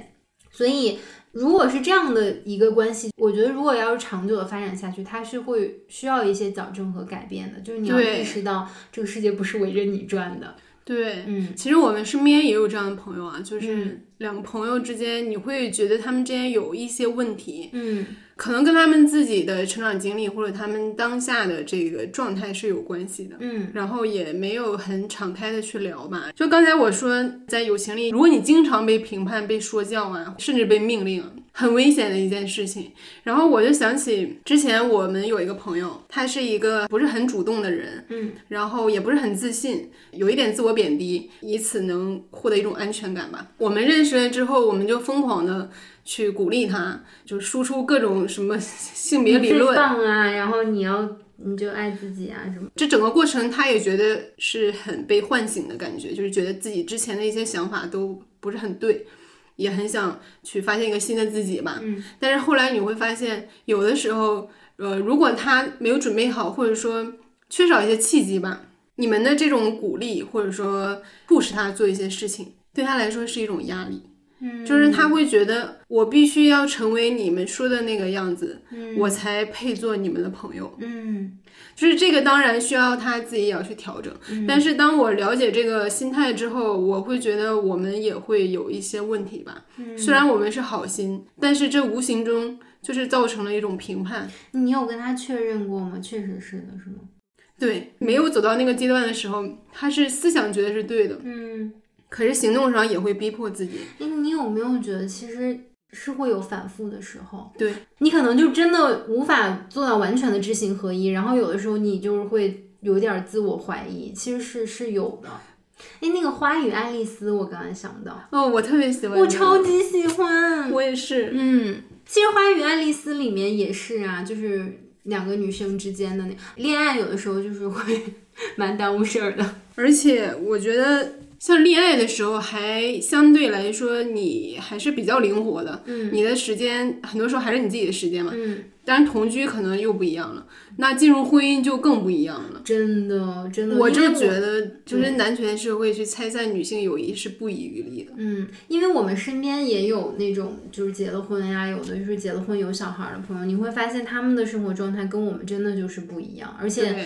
所以，如果是这样的一个关系，我觉得如果要是长久的发展下去，它是会需要一些矫正和改变的。就是你要意识到，这个世界不是围着你转的。对，嗯，其实我们身边也有这样的朋友啊，就是两个朋友之间，你会觉得他们之间有一些问题，嗯，可能跟他们自己的成长经历或者他们当下的这个状态是有关系的，嗯，然后也没有很敞开的去聊吧。就刚才我说，在友情里，如果你经常被评判、被说教啊，甚至被命令。很危险的一件事情，然后我就想起之前我们有一个朋友，他是一个不是很主动的人，嗯，然后也不是很自信，有一点自我贬低，以此能获得一种安全感吧。我们认识了之后，我们就疯狂的去鼓励他，就输出各种什么性别理论啊，然后你要你就爱自己啊什么。这整个过程，他也觉得是很被唤醒的感觉，就是觉得自己之前的一些想法都不是很对。也很想去发现一个新的自己吧，嗯，但是后来你会发现，有的时候，呃，如果他没有准备好，或者说缺少一些契机吧，你们的这种鼓励或者说促使他做一些事情，对他来说是一种压力，嗯，就是他会觉得我必须要成为你们说的那个样子，嗯，我才配做你们的朋友，嗯。就是这个，当然需要他自己也要去调整。但是当我了解这个心态之后，我会觉得我们也会有一些问题吧。虽然我们是好心，但是这无形中就是造成了一种评判。你有跟他确认过吗？确实是的，是吗？对，没有走到那个阶段的时候，他是思想觉得是对的，嗯，可是行动上也会逼迫自己。哎，你有没有觉得其实？是会有反复的时候，对你可能就真的无法做到完全的知行合一，然后有的时候你就是会有点自我怀疑，其实是是有的。哎，那个花与爱丽丝，我刚才想到，哦，我特别喜欢，我超级喜欢，我也是，嗯，其实花与爱丽丝里面也是啊，就是两个女生之间的那恋爱，有的时候就是会 蛮耽误事儿的，而且我觉得。像恋爱的时候，还相对来说你还是比较灵活的，嗯，你的时间很多时候还是你自己的时间嘛，嗯，当然同居可能又不一样了，那进入婚姻就更不一样了，真的真的，我就觉得就是男权社会去拆散女性友谊是不遗余力的，嗯，因为我们身边也有那种就是结了婚呀，有的就是结了婚有小孩的朋友，你会发现他们的生活状态跟我们真的就是不一样，而且。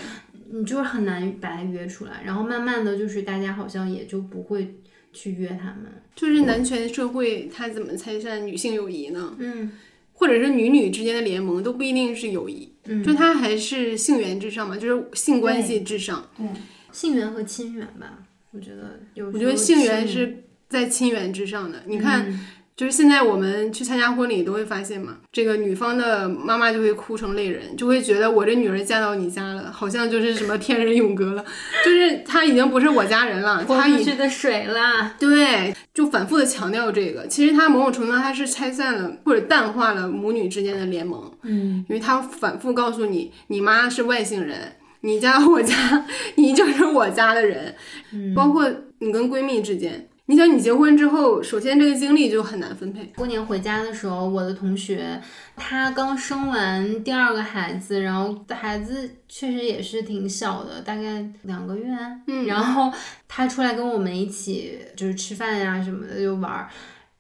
你就是很难把他约出来，然后慢慢的就是大家好像也就不会去约他们。就是男权社会，他怎么拆散女性友谊呢？嗯，或者是女女之间的联盟都不一定是友谊，嗯，就它还是性缘至上嘛，就是性关系至上。对，性缘和亲缘吧，我觉得有。我觉得性缘是在亲缘之上的。你看。就是现在我们去参加婚礼都会发现嘛，这个女方的妈妈就会哭成泪人，就会觉得我这女儿嫁到你家了，好像就是什么天人永隔了，就是她已经不是我家人了，她已去的水了。对，就反复的强调这个，其实她某种程度上她是拆散了或者淡化了母女之间的联盟，嗯，因为她反复告诉你，你妈是外星人，你嫁到我家，你就是我家的人，嗯，包括你跟闺蜜之间。你想，你结婚之后，首先这个精力就很难分配。过年回家的时候，我的同学她刚生完第二个孩子，然后孩子确实也是挺小的，大概两个月。嗯，然后她出来跟我们一起就是吃饭呀什么的就玩儿，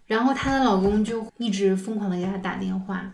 然后她的老公就一直疯狂的给她打电话，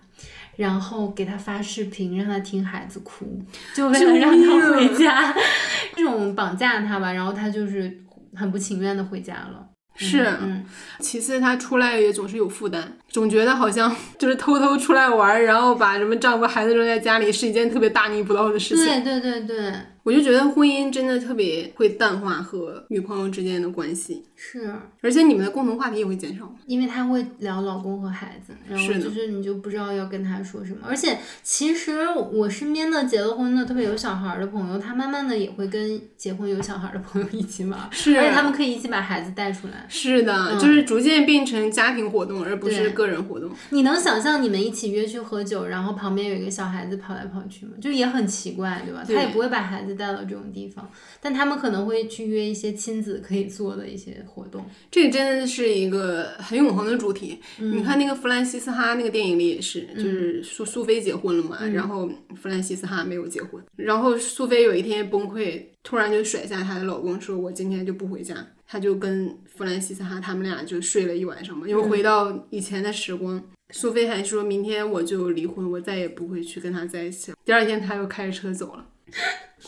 然后给她发视频，让她听孩子哭，就为了让她回家，这种绑架她吧，然后她就是很不情愿的回家了。是，嗯，其次他出来也总是有负担，总觉得好像 就是偷偷出来玩，然后把什么丈夫、孩子扔在家里，是一件特别大逆不道的事情。对对对对，我就觉得婚姻真的特别会淡化和女朋友之间的关系，是，而且你们的共同话题也会减少。因为他会聊老公和孩子，然后是就是你就不知道要跟他说什么。而且其实我身边的结了婚的特别有小孩儿的朋友，他慢慢的也会跟结婚有小孩儿的朋友一起玩，是而且他们可以一起把孩子带出来。是的，就是逐渐变成家庭活动，而不是对个人活动。你能想象你们一起约去喝酒，然后旁边有一个小孩子跑来跑去吗？就也很奇怪，对吧？对他也不会把孩子带到这种地方，但他们可能会去约一些亲子可以做的一些活动。这个真的是一个很永恒的主题。嗯你看那个弗兰西斯哈那个电影里也是，就是苏苏菲结婚了嘛，嗯然后弗兰西斯哈没有结婚，然后苏菲有一天崩溃，突然就甩下她的老公，说我今天就不回家。她就跟弗兰西斯哈他们俩就睡了一晚上嘛，又回到以前的时光。苏菲还说明天我就离婚，我再也不会去跟他在一起了。第二天他又开着车走了。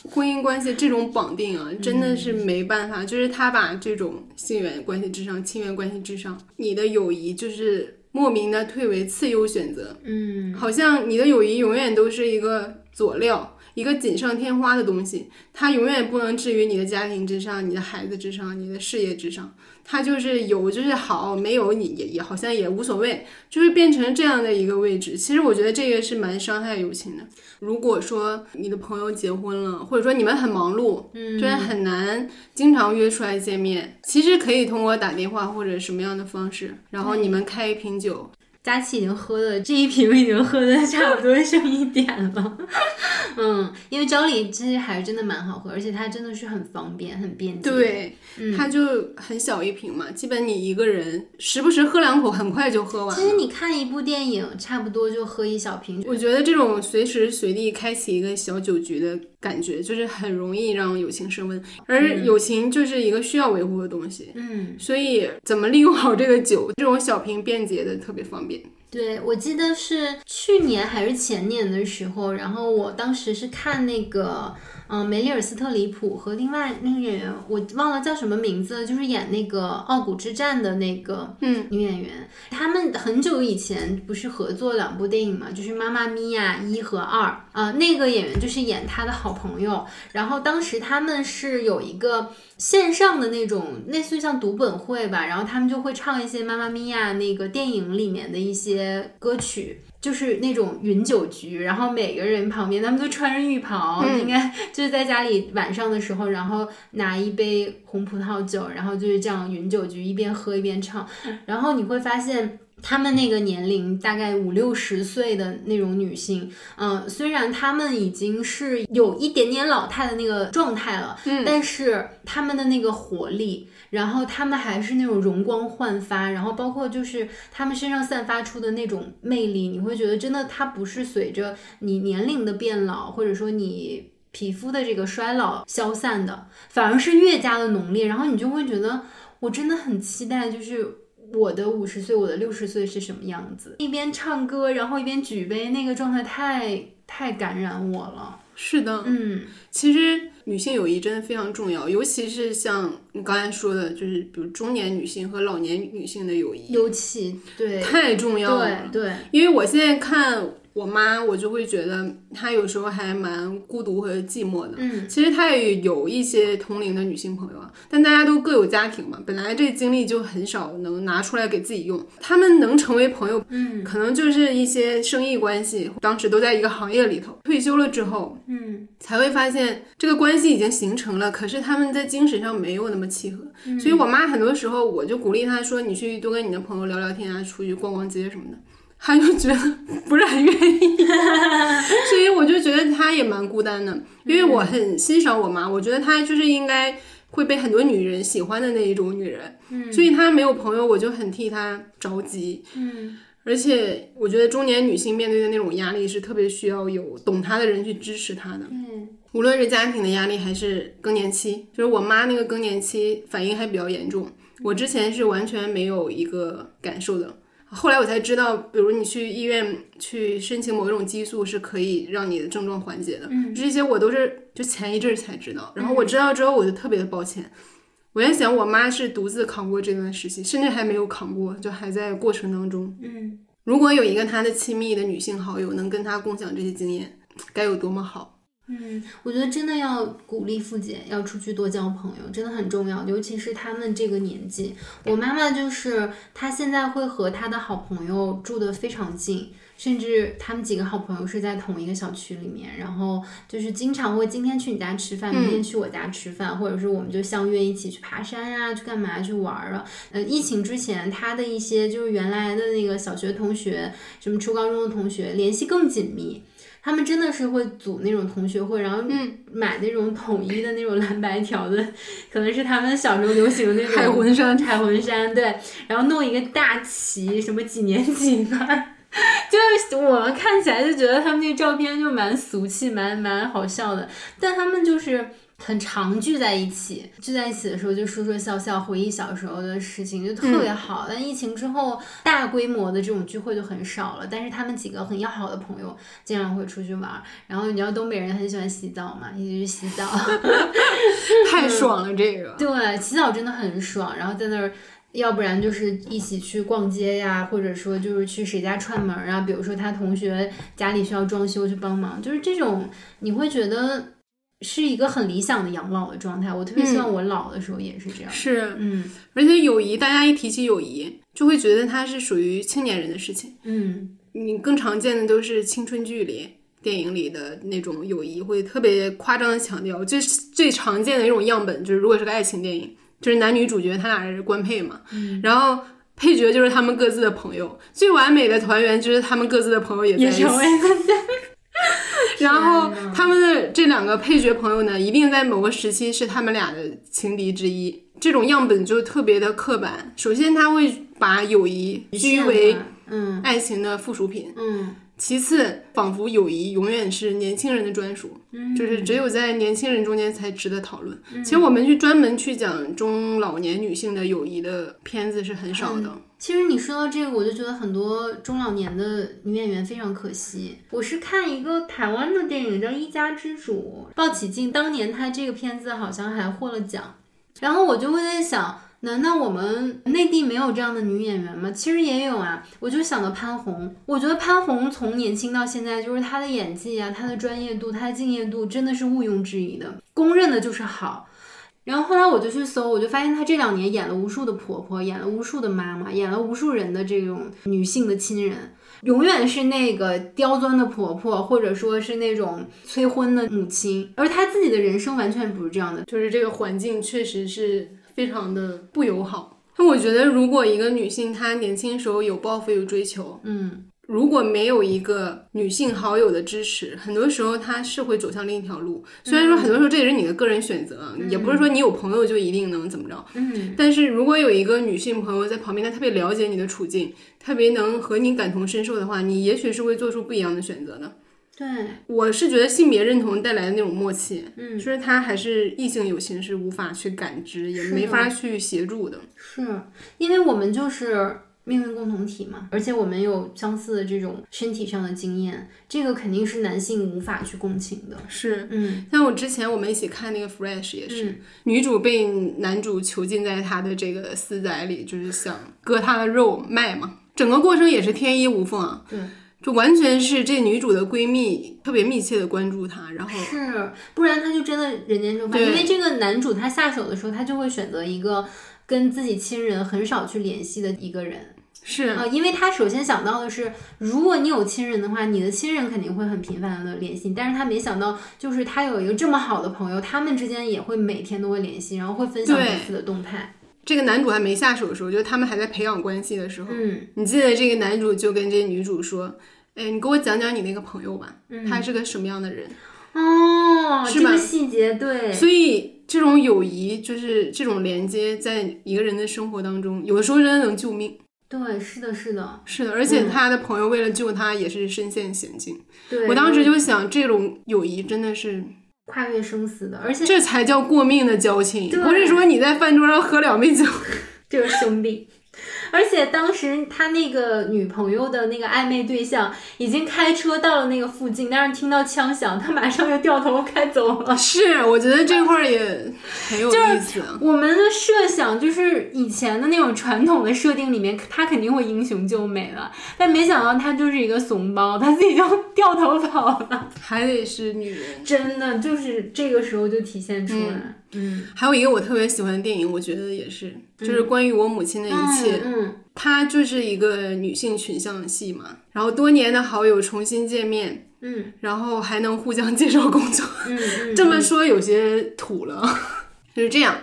婚姻关系这种绑定啊，真的是没办法，就是他把这种性缘关系至上、亲缘关系至上，你的友谊就是莫名的退为次优选择，嗯，好像你的友谊永远都是一个佐料，一个锦上添花的东西，它永远不能置于你的家庭之上、你的孩子之上、你的事业之上。它就是有就是好，没有你也也好像也无所谓，就是变成这样的一个位置。其实我觉得这个是蛮伤害友情的。如果说你的朋友结婚了，或者说你们很忙碌，嗯，就是很难经常约出来见面，其实可以通过打电话或者什么样的方式，然后你们开一瓶酒，佳琪已经喝的这一瓶已经喝的 差不多剩一点了，嗯，因为昭里其实还是真的蛮好喝，而且它真的是很方便、很便捷。，对，它就很小一瓶嘛，基本你一个人时不时喝两口，很快就喝完了。其实你看一部电影，差不多就喝一小瓶。我觉得这种随时随地开启一个小酒局的感觉，就是很容易让友情升温。而友情就是一个需要维护的东西，嗯，所以怎么利用好这个酒，这种小瓶便捷的特别方便。对，我记得是去年还是前年的时候，然后我当时是看那个。嗯，梅丽尔·斯特里普和另外那个演员，我忘了叫什么名字，就是演那个《傲骨之战》的那个嗯女演员。他们很久以前不是合作两部电影嘛，就是《妈妈咪呀》一和二。呃，那个演员就是演他的好朋友。然后当时他们是有一个线上的那种类似于像读本会吧，然后他们就会唱一些《妈妈咪呀》那个电影里面的一些歌曲。就是那种云酒局，然后每个人旁边他们都穿着浴袍，应该就是在家里晚上的时候，然后拿一杯红葡萄酒，然后就是这样云酒局，一边喝一边唱，然后你会发现。他们那个年龄大概五六十岁的那种女性，嗯、虽然她们已经是有一点点老态的那个状态了，嗯但是她们的那个活力，然后她们还是那种容光焕发，然后包括就是她们身上散发出的那种魅力，你会觉得真的它不是随着你年龄的变老，或者说你皮肤的这个衰老消散的，反而是越加的浓烈，然后你就会觉得我真的很期待，就是。我的五十岁，我的六十岁是什么样子？一边唱歌，然后一边举杯，那个状态太太感染我了。是的，嗯，其实女性友谊真的非常重要，尤其是像你刚才说的，就是比如中年女性和老年女性的友谊，尤其对太重要了。对对，因为我现在看我妈，我就会觉得她有时候还蛮孤独和寂寞的。嗯，其实她也有一些同龄的女性朋友啊，但大家都各有家庭嘛，本来这精力就很少能拿出来给自己用。他们能成为朋友，嗯可能就是一些生意关系，当时都在一个行业里头。退休了之后，嗯才会发现这个关系已经形成了，可是他们在精神上没有那么契合。所以我妈很多时候我就鼓励她说：“你去多跟你的朋友聊聊天啊，出去逛逛街什么的。”她就觉得不是很愿意，所以我就觉得他也蛮孤单的。因为我很欣赏我妈，我觉得她就是应该会被很多女人喜欢的那一种女人。嗯所以她没有朋友，我就很替她着急。嗯而且我觉得中年女性面对的那种压力是特别需要有懂她的人去支持她的。嗯无论是家庭的压力还是更年期，就是我妈那个更年期反应还比较严重，我之前是完全没有一个感受的。后来我才知道，比如你去医院去申请某一种激素是可以让你的症状缓解的，这些我都是就前一阵才知道。然后我知道之后，我就特别的抱歉，我在想，我妈是独自扛过这段时期，甚至还没有扛过，就还在过程当中。嗯，如果有一个她的亲密的女性好友能跟她共享这些经验，该有多么好。嗯，我觉得真的要鼓励付姐要出去多交朋友，真的很重要，尤其是他们这个年纪。我妈妈就是她现在会和她的好朋友住得非常近，甚至他们几个好朋友是在同一个小区里面，然后就是经常会今天去你家吃饭，明天去我家吃饭，或者是我们就相约一起去爬山啊，去干嘛去玩儿啊。呃，疫情之前，她的一些就是原来的那个小学同学，什么初高中的同学联系更紧密。他们真的是会组那种同学会，然后买那种统一的那种蓝白条的，可能是他们小时候流行的那种彩魂衫，彩魂衫对，然后弄一个大旗，什么几年级班，就是我们看起来就觉得他们那个照片就蛮俗气，蛮蛮好笑的，但他们就是。很常聚在一起，聚在一起的时候就说说笑笑，回忆小时候的事情，就特别好。但疫情之后，大规模的这种聚会就很少了。但是他们几个很要好的朋友经常会出去玩。然后你知道东北人很喜欢洗澡嘛，一起去洗澡，太爽了这个。对，洗澡真的很爽。然后在那儿，要不然就是一起去逛街呀，或者说就是去谁家串门啊。比如说他同学家里需要装修去帮忙，就是这种你会觉得是一个很理想的养老的状态。我特别希望我老的时候也是这样。是，嗯而且友谊，大家一提起友谊，就会觉得它是属于青年人的事情。嗯你更常见的都是青春剧里、电影里的那种友谊，会特别夸张的强调。最最常见的一种样本就是，如果是个爱情电影，就是男女主角他俩是官配嘛，然后配角就是他们各自的朋友。最完美的团圆就是他们各自的朋友也在一起。然后他们的这两个配角朋友呢，一定在某个时期是他们俩的情敌之一。这种样本就特别的刻板。首先，他会把友谊居为嗯爱情的附属品；嗯其次，仿佛友谊永远是年轻人的专属，嗯就是只有在年轻人中间才值得讨论。其实我们去专门去讲中老年女性的友谊的片子是很少的。其实你说到这个，我就觉得很多中老年的女演员非常可惜。我是看一个台湾的电影叫《一家之主》，鲍起静当年她这个片子好像还获了奖，然后我就会在想。难道我们内地没有这样的女演员吗？其实也有啊，我就想到潘虹。我觉得潘虹从年轻到现在，就是她的演技啊，她的专业度，她的敬业度，真的是毋庸置疑的，公认的就是好。然后后来我就去搜，我就发现她这两年演了无数的婆婆，演了无数的妈妈，演了无数人的这种女性的亲人，永远是那个刁钻的婆婆，或者说是那种催婚的母亲，而她自己的人生完全不是这样的。就是这个环境确实是非常的不友好。那我觉得，如果一个女性她年轻时候有抱负、有追求，嗯，如果没有一个女性好友的支持，很多时候她是会走向另一条路。虽然说很多时候这也是你的个人选择，也不是说你有朋友就一定能怎么着。嗯，但是如果有一个女性朋友在旁边，她特别了解你的处境，特别能和你感同身受的话，你也许是会做出不一样的选择的。对，我是觉得性别认同带来的那种默契，嗯就是他还是异性友情是无法去感知，也没法去协助的。是因为我们就是命运共同体嘛，而且我们有相似的这种身体上的经验，这个肯定是男性无法去共情的。是，嗯像我之前我们一起看那个《Fresh》也是，嗯女主被男主囚禁在他的这个私宅里，就是想割他的肉卖嘛，整个过程也是天衣无缝啊。对。就完全是这女主的闺蜜特别密切的关注她，然后是，不然她就真的人间蒸发。因为这个男主他下手的时候，他就会选择一个跟自己亲人很少去联系的一个人是啊、因为他首先想到的是，如果你有亲人的话，你的亲人肯定会很频繁的联系你，但是他没想到，就是他有一个这么好的朋友，他们之间也会每天都会联系，然后会分享彼此的动态。这个男主还没下手的时候，就是他们还在培养关系的时候，嗯你记得这个男主就跟这女主说：“哎，你给我讲讲你那个朋友吧，他是个什么样的人？”哦，是吧这个细节对，所以这种友谊，就是这种连接，在一个人的生活当中，有的时候真的能救命。对，是的，是的，是的，而且他的朋友为了救他，也是身陷险境。对。我当时就想，这种友谊真的是，跨越生死的，而且这才叫过命的交情，不是说你在饭桌上喝两杯酒。就是兄弟。而且当时他那个女朋友的那个暧昧对象已经开车到了那个附近，但是听到枪响，他马上就掉头开走了。是，我觉得这块儿也很有意思。我们的设想就是以前的那种传统的设定里面，他肯定会英雄救美了，但没想到他就是一个怂包，他自己就掉头跑了。还得是女人，真的就是这个时候就体现出来。嗯，还有一个我特别喜欢的电影，我觉得也是，就是关于我母亲的一切。嗯，它就是一个女性群像戏嘛。然后多年的好友重新见面，嗯，然后还能互相介绍工作。嗯，这么说有些土了，就是这样。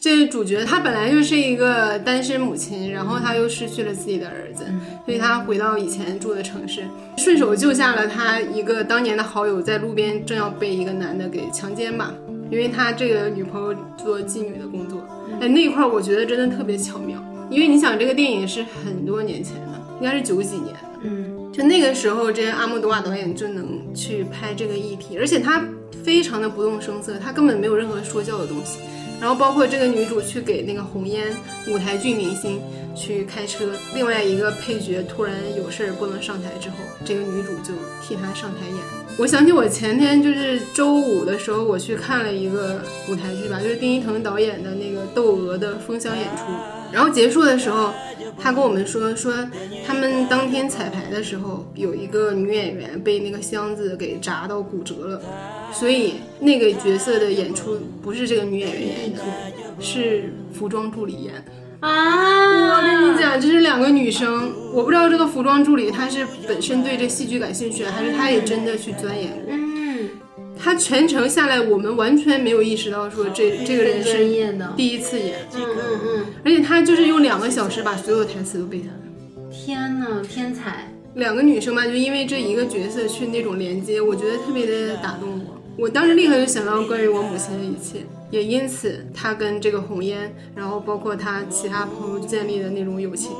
这主角她本来就是一个单身母亲，然后她又失去了自己的儿子，所以她回到以前住的城市，顺手救下了她一个当年的好友，在路边正要被一个男的给强奸吧。因为他这个女朋友做妓女的工作，哎，那一块我觉得真的特别巧妙。因为你想，这个电影是很多年前的，应该是九几年，嗯，就那个时候，这阿莫多瓦导演就能去拍这个议题，而且他非常的不动声色，他根本没有任何说教的东西。然后包括这个女主去给那个红烟舞台剧明星去开车，另外一个配角突然有事儿不能上台之后，这个女主就替他上台演。我想起我前天就是周五的时候，我去看了一个舞台剧吧，就是丁一腾导演的那个《窦娥》的封箱演出。然后结束的时候，他跟我们说说，他们当天彩排的时候，有一个女演员被那个箱子给砸到骨折了，所以那个角色的演出不是这个女演员演的，是服装助理演。啊！我跟你讲，这是两个女生，我不知道这个服装助理她是本身对这戏剧感兴趣，还是她也真的去钻研过。嗯，她全程下来，我们完全没有意识到说这这个人是的第一次演。嗯嗯嗯。而且她就是用两个小时把所有台词都背下来。天呐，天才！两个女生嘛，就因为这一个角色去那种连接，我觉得特别的打动我。我当时立刻就想到关于我母亲的一切。也因此，他跟这个红烟，然后包括他其他朋友建立的那种友情，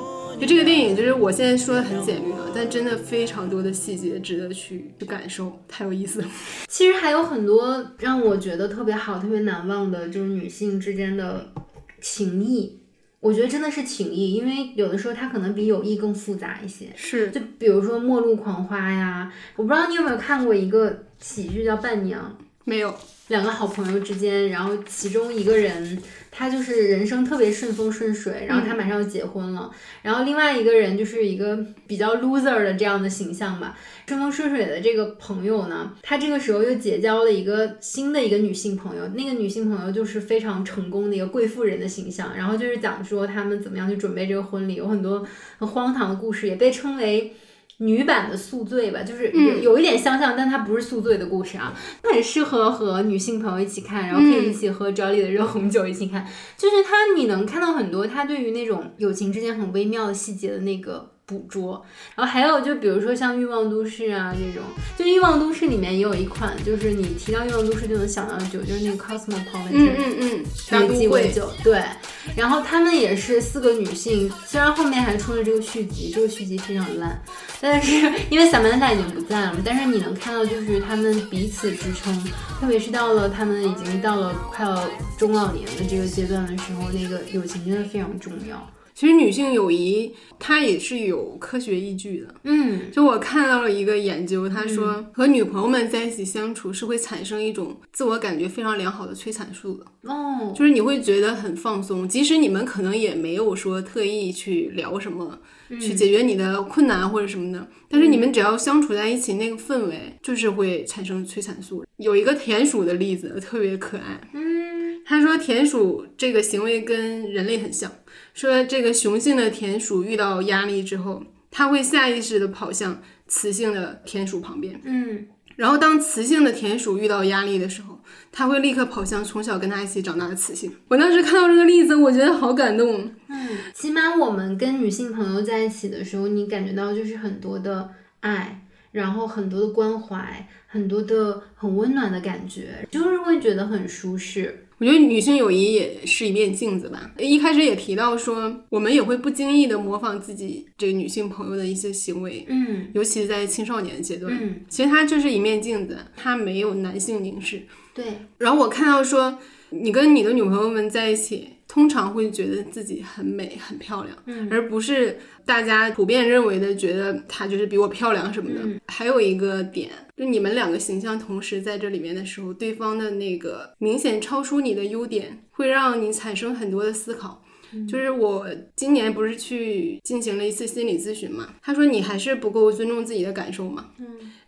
就这个电影，就是我现在说的很简略啊，但真的非常多的细节值得去去感受，太有意思了。其实还有很多让我觉得特别好、特别难忘的，就是女性之间的情谊。我觉得真的是情谊，因为有的时候它可能比友谊更复杂一些。是，就比如说《末路狂花》呀，我不知道你有没有看过一个喜剧叫《伴娘》，没有。两个好朋友之间，然后其中一个人他就是人生特别顺风顺水，然后他马上要结婚了，然后另外一个人就是一个比较 loser 的这样的形象吧。顺风顺水的这个朋友呢，他这个时候又结交了一个新的一个女性朋友，那个女性朋友就是非常成功的一个贵妇人的形象，然后就是讲说他们怎么样去准备这个婚礼，有很多很荒唐的故事，也被称为。女版的宿醉吧，就是有有一点相像，但它不是宿醉的故事啊，很适合和女性朋友一起看，然后可以一起喝 Jolly 的热红酒一起看，就是它你能看到很多它对于那种友情之间很微妙的细节的那个。捕捉，然后还有就比如说像《欲望都市》啊这种，就《欲望都市》里面也有一款，就是你提到《欲望都市》就能想到的酒，就是那个 Cosmopolitan，嗯嗯嗯，大鸡尾酒，对。然后他们也是四个女性，虽然后面还出了这个续集，这个续集非常烂，但是因为萨曼达已经不在了，但是你能看到就是他们彼此支撑，特别是到了他们已经到了快要中老年的这个阶段的时候，那个友情真的非常重要。其实女性友谊它也是有科学依据的，嗯，就我看到了一个研究，他说和女朋友们在一起相处是会产生一种自我感觉非常良好的催产素的，哦，就是你会觉得很放松，即使你们可能也没有说特意去聊什么，去解决你的困难或者什么的，但是你们只要相处在一起，那个氛围就是会产生催产素。有一个田鼠的例子特别可爱，嗯，他说田鼠这个行为跟人类很像。说这个雄性的田鼠遇到压力之后，它会下意识的跑向雌性的田鼠旁边。嗯，然后当雌性的田鼠遇到压力的时候，它会立刻跑向从小跟它一起长大的雌性。我当时看到这个例子，我觉得好感动。嗯，起码我们跟女性朋友在一起的时候，你感觉到就是很多的爱，然后很多的关怀，很多的很温暖的感觉，就是会觉得很舒适。我觉得女性友谊也是一面镜子吧。一开始也提到说，我们也会不经意的模仿自己这个女性朋友的一些行为，嗯，尤其在青少年阶段，嗯，其实它就是一面镜子，它没有男性凝视。对。然后我看到说，你跟你的女朋友们在一起，通常会觉得自己很美、很漂亮，嗯而不是大家普遍认为的觉得她就是比我漂亮什么的。嗯还有一个点，就你们两个形象同时在这里面的时候，对方的那个明显超出你的优点，会让你产生很多的思考。就是我今年不是去进行了一次心理咨询嘛，他说你还是不够尊重自己的感受嘛。嗯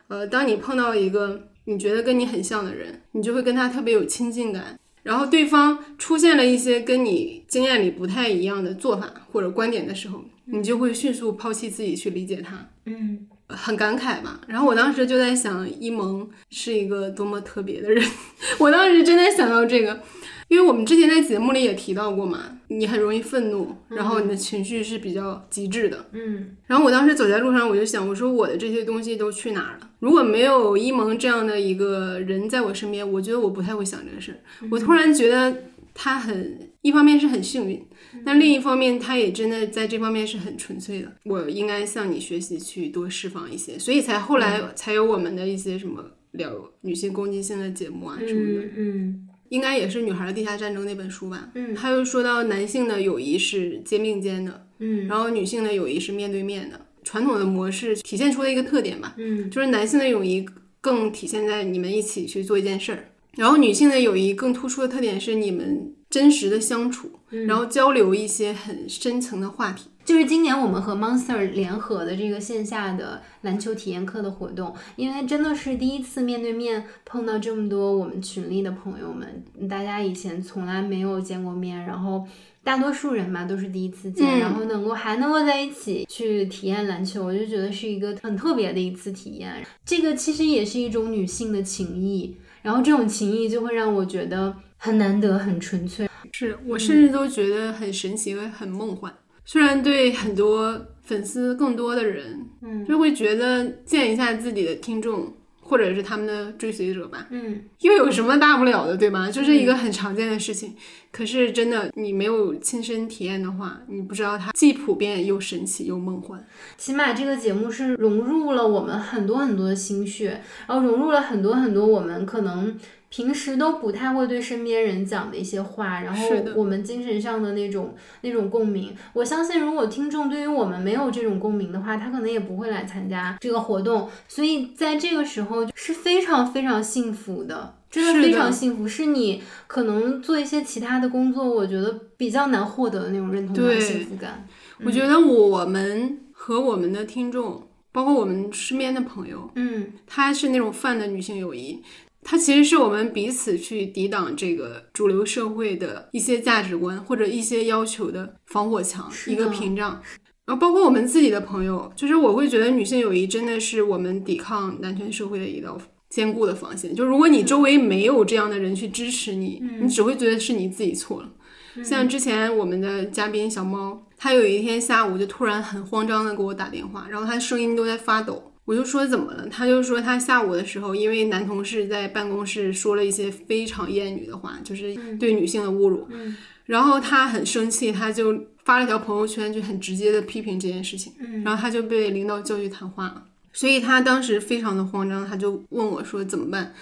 呃，当你碰到一个你觉得跟你很像的人，你就会跟他特别有亲近感。然后对方出现了一些跟你经验里不太一样的做法或者观点的时候，你就会迅速抛弃自己去理解他。嗯很感慨吧。然后我当时就在想，一萌是一个多么特别的人。我当时真的想到这个，因为我们之前在节目里也提到过嘛，你很容易愤怒，然后你的情绪是比较极致的。嗯然后我当时走在路上，我就想，我说我的这些东西都去哪儿了？如果没有一萌这样的一个人在我身边，我觉得我不太会想这个事儿。我突然觉得他很，一方面是很幸运，但另一方面他也真的在这方面是很纯粹的。我应该向你学习，去多释放一些，所以才后来才有我们的一些什么聊女性攻击性的节目啊什么的。嗯嗯应该也是《女孩的地下战争》那本书吧。嗯他又说到男性的友谊是肩并肩的，嗯然后女性的友谊是面对面的。传统的模式体现出的一个特点吧，嗯就是男性的友谊更体现在你们一起去做一件事儿，然后女性的友谊更突出的特点是你们真实的相处，然后交流一些很深层的话题。就是今年我们和 Monster 联合的这个线下的篮球体验课的活动，因为真的是第一次面对面碰到这么多我们群里的朋友们，大家以前从来没有见过面，然后大多数人嘛都是第一次见，嗯然后能够还能够在一起去体验篮球，我就觉得是一个很特别的一次体验。这个其实也是一种女性的情谊，然后这种情谊就会让我觉得很难得、很纯粹。是我甚至都觉得很神奇和很梦幻。虽然对很多粉丝更多的人，嗯就会觉得见一下自己的听众或者是他们的追随者吧，嗯又有什么大不了的，对吧？就是一个很常见的事情。可是真的，你没有亲身体验的话，你不知道它既普遍又神奇又梦幻。起码这个节目是融入了我们很多很多的心血，然后融入了很多很多我们可能平时都不太会对身边人讲的一些话，然后我们精神上的那种那种共鸣。我相信，如果听众对于我们没有这种共鸣的话，他可能也不会来参加这个活动。所以在这个时候是非常非常幸福的。真的非常幸福，是你可能做一些其他的工作，我觉得比较难获得的那种认同感、幸福感。我觉得我们和我们的听众，包括我们身边的朋友，嗯她是那种泛的女性友谊。它其实是我们彼此去抵挡这个主流社会的一些价值观或者一些要求的防火墙，一个屏障。然后包括我们自己的朋友，就是我会觉得女性友谊真的是我们抵抗男权社会的一道坚固的防线。就如果你周围没有这样的人去支持你，你只会觉得是你自己错了。像之前我们的嘉宾小猫，他有一天下午就突然很慌张的给我打电话，然后他声音都在发抖。我就说怎么了？他就说他下午的时候，因为男同事在办公室说了一些非常厌女的话，就是对女性的侮辱，然后他很生气，他就发了条朋友圈，就很直接的批评这件事情，然后他就被领导叫去谈话了。所以他当时非常的慌张，他就问我说怎么办？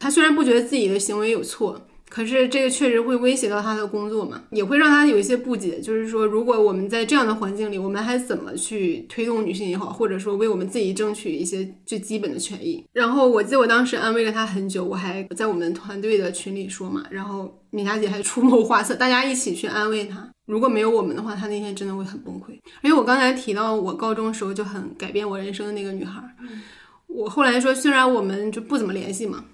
他虽然不觉得自己的行为有错，可是这个确实会威胁到他的工作嘛，也会让他有一些不解。就是说，如果我们在这样的环境里，我们还怎么去推动女性也好，或者说为我们自己争取一些最基本的权益？然后我记得我当时安慰了他很久，我还在我们团队的群里说嘛，然后米霞姐还出谋划策，大家一起去安慰他。如果没有我们的话，他那天真的会很崩溃。而且我刚才提到我高中时候就很改变我人生的那个女孩，我后来说，虽然我们就不怎么联系嘛，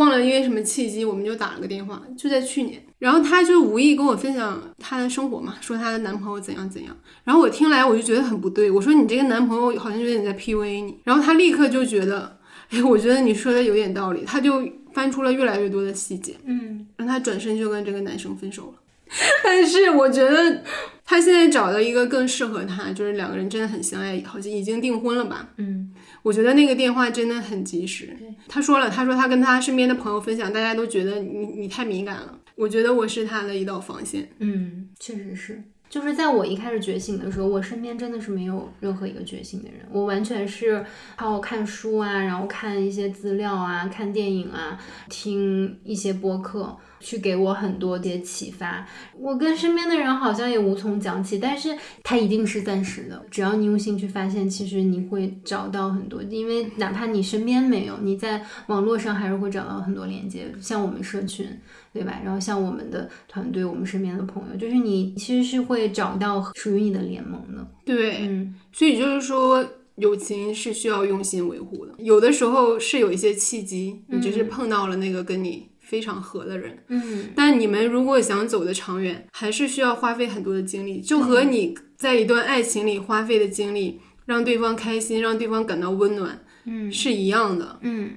忘了因为什么契机，我们就打了个电话，就在去年。然后她就无意跟我分享她的生活嘛，说她的男朋友怎样怎样。然后我听来我就觉得很不对，我说你这个男朋友好像有点在 PUA 你。然后她立刻就觉得，哎，我觉得你说的有点道理。她就翻出了越来越多的细节，嗯让她转身就跟这个男生分手了。但是我觉得他现在找到一个更适合他，就是两个人真的很相爱，好像已经订婚了吧。嗯我觉得那个电话真的很及时。他说了，他说他跟他身边的朋友分享，大家都觉得你你太敏感了。我觉得我是他的一道防线。嗯，确实是。就是在我一开始觉醒的时候，我身边真的是没有任何一个觉醒的人，我完全是靠看书啊，然后看一些资料啊，看电影啊，听一些播客。去给我很多些启发。我跟身边的人好像也无从讲起，但是它一定是暂时的。只要你用心去发现，其实你会找到很多。因为哪怕你身边没有，你在网络上还是会找到很多连接。像我们社群，对吧？然后像我们的团队，我们身边的朋友，就是你其实是会找到属于你的联盟的。对，嗯，所以就是说，友情是需要用心维护的。有的时候是有一些契机，你只是碰到了那个跟你。非常合的人，嗯，但你们如果想走得长远，还是需要花费很多的精力，就和你在一段爱情里花费的精力，让对方开心，让对方感到温暖，嗯，是一样的。嗯，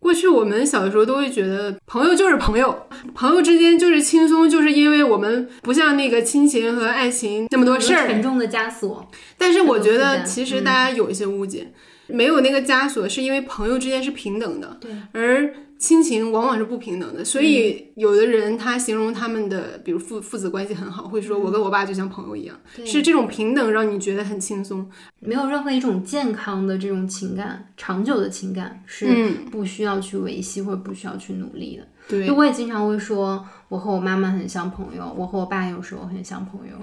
过去我们小的时候都会觉得朋友就是朋友，朋友之间就是轻松，就是因为我们不像那个亲情和爱情那么多事儿，沉重的枷锁。但是我觉得其实大家有一些误解，没有那个枷锁，是因为朋友之间是平等的，对，而。亲情往往是不平等的，所以有的人他形容他们的，比如父父子关系很好，会说我跟我爸就像朋友一样，是这种平等让你觉得很轻松，没有任何一种健康的这种情感，长久的情感是不需要去维系或者不需要去努力的。对，我也经常会说，我和我妈妈很像朋友，我和我爸有时候很像朋友。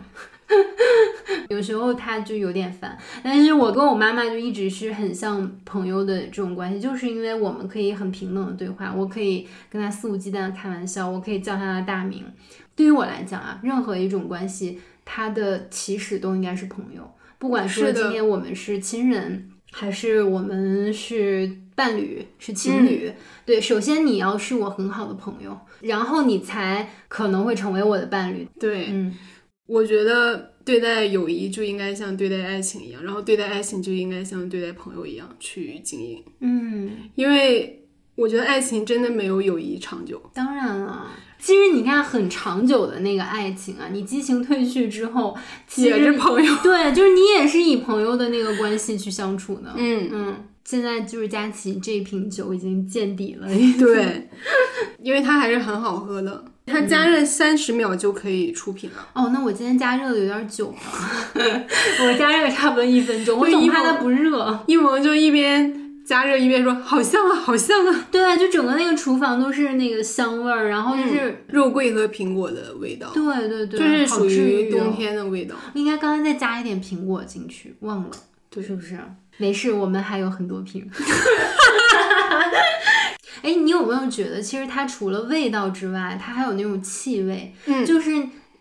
有时候他就有点烦，但是我跟我妈妈就一直是很像朋友的这种关系，就是因为我们可以很平等的对话，我可以跟他肆无忌惮的开玩笑，我可以叫他的大名。对于我来讲啊，任何一种关系，它的起始都应该是朋友，不管说今天我们是亲人，还是我们是伴侣，是情侣，对，首先你要是我很好的朋友，然后你才可能会成为我的伴侣。对，嗯。我觉得对待友谊就应该像对待爱情一样，然后对待爱情就应该像对待朋友一样去经营。嗯，因为我觉得爱情真的没有友谊长久。当然了，其实你看很长久的那个爱情啊，你激情褪去之后也是朋友。对，就是你也是以朋友的那个关系去相处的。嗯嗯，现在就是佳琪这瓶酒已经见底了。对，因为它还是很好喝的。它加热三十秒就可以出品了。哦，那我今天加热的有点久了，我加热差不多一分钟，我总怕它不热。一萌就一边加热一边说：“好香啊，好香啊！”对啊，就整个那个厨房都是那个香味儿，然后就是肉桂和苹果的味道。对对对，就是属于冬天的味道。应该刚才再加一点苹果进去，忘了，对，是不是？没事，我们还有很多瓶。哎，你有没有觉得，其实它除了味道之外，它还有那种气味？嗯，就是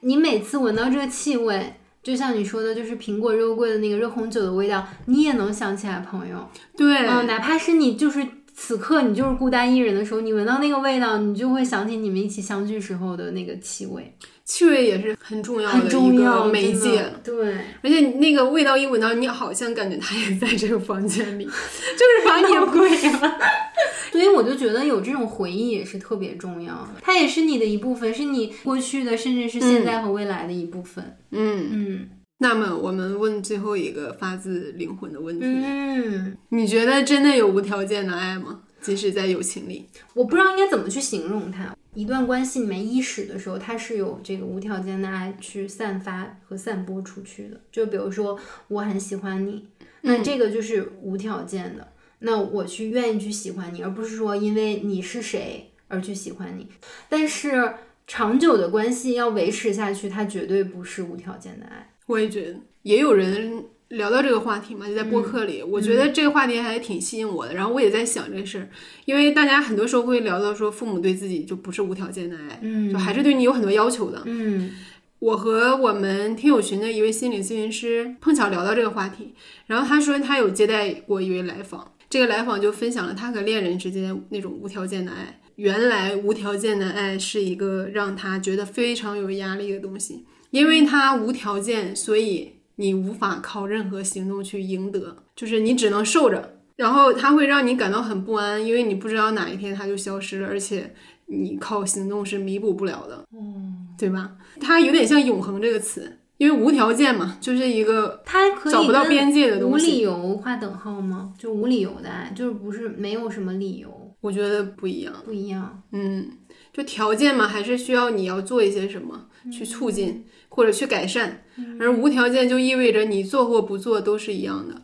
你每次闻到这个气味，就像你说的，就是苹果肉桂的那个热红酒的味道，你也能想起来朋友。对，嗯，哪怕是你就是此刻你就是孤单一人的时候，你闻到那个味道，你就会想起你们一起相聚时候的那个气味。气味也是很重要的一个媒介，对，而且那个味道一闻到，你好像感觉他也在这个房间里，就是把你归了。所以我就觉得有这种回忆也是特别重要的，它也是你的一部分，是你过去的，甚至是现在和未来的一部分。嗯嗯。那么我们问最后一个发自灵魂的问题：嗯，你觉得真的有无条件的爱吗？即使在友情里，我不知道应该怎么去形容它。一段关系里面伊始的时候，它是有这个无条件的爱去散发和散播出去的。就比如说，我很喜欢你，那这个就是无条件的。那我去愿意去喜欢你，而不是说因为你是谁而去喜欢你。但是长久的关系要维持下去，它绝对不是无条件的爱。我也觉得，也有人。聊到这个话题嘛，就在播客里，我觉得这个话题还挺吸引我的。然后我也在想这事儿，因为大家很多时候会聊到说，父母对自己就不是无条件的爱，嗯，就还是对你有很多要求的。嗯，我和我们听友群的一位心理咨询师碰巧聊到这个话题，然后他说他有接待过一位来访，这个来访就分享了他和恋人之间那种无条件的爱。原来无条件的爱是一个让他觉得非常有压力的东西，因为他无条件，所以。你无法靠任何行动去赢得，就是你只能受着，然后它会让你感到很不安，因为你不知道哪一天它就消失了，而且你靠行动是弥补不了的，嗯，对吧？它有点像永恒这个词，因为无条件嘛，就是一个它可找不到边界的东西。无理由划等号吗？就无理由的爱，就是不是没有什么理由？我觉得不一样，不一样，嗯。就条件嘛，还是需要你要做一些什么去促进或者去改善，而无条件就意味着你做或不做都是一样的。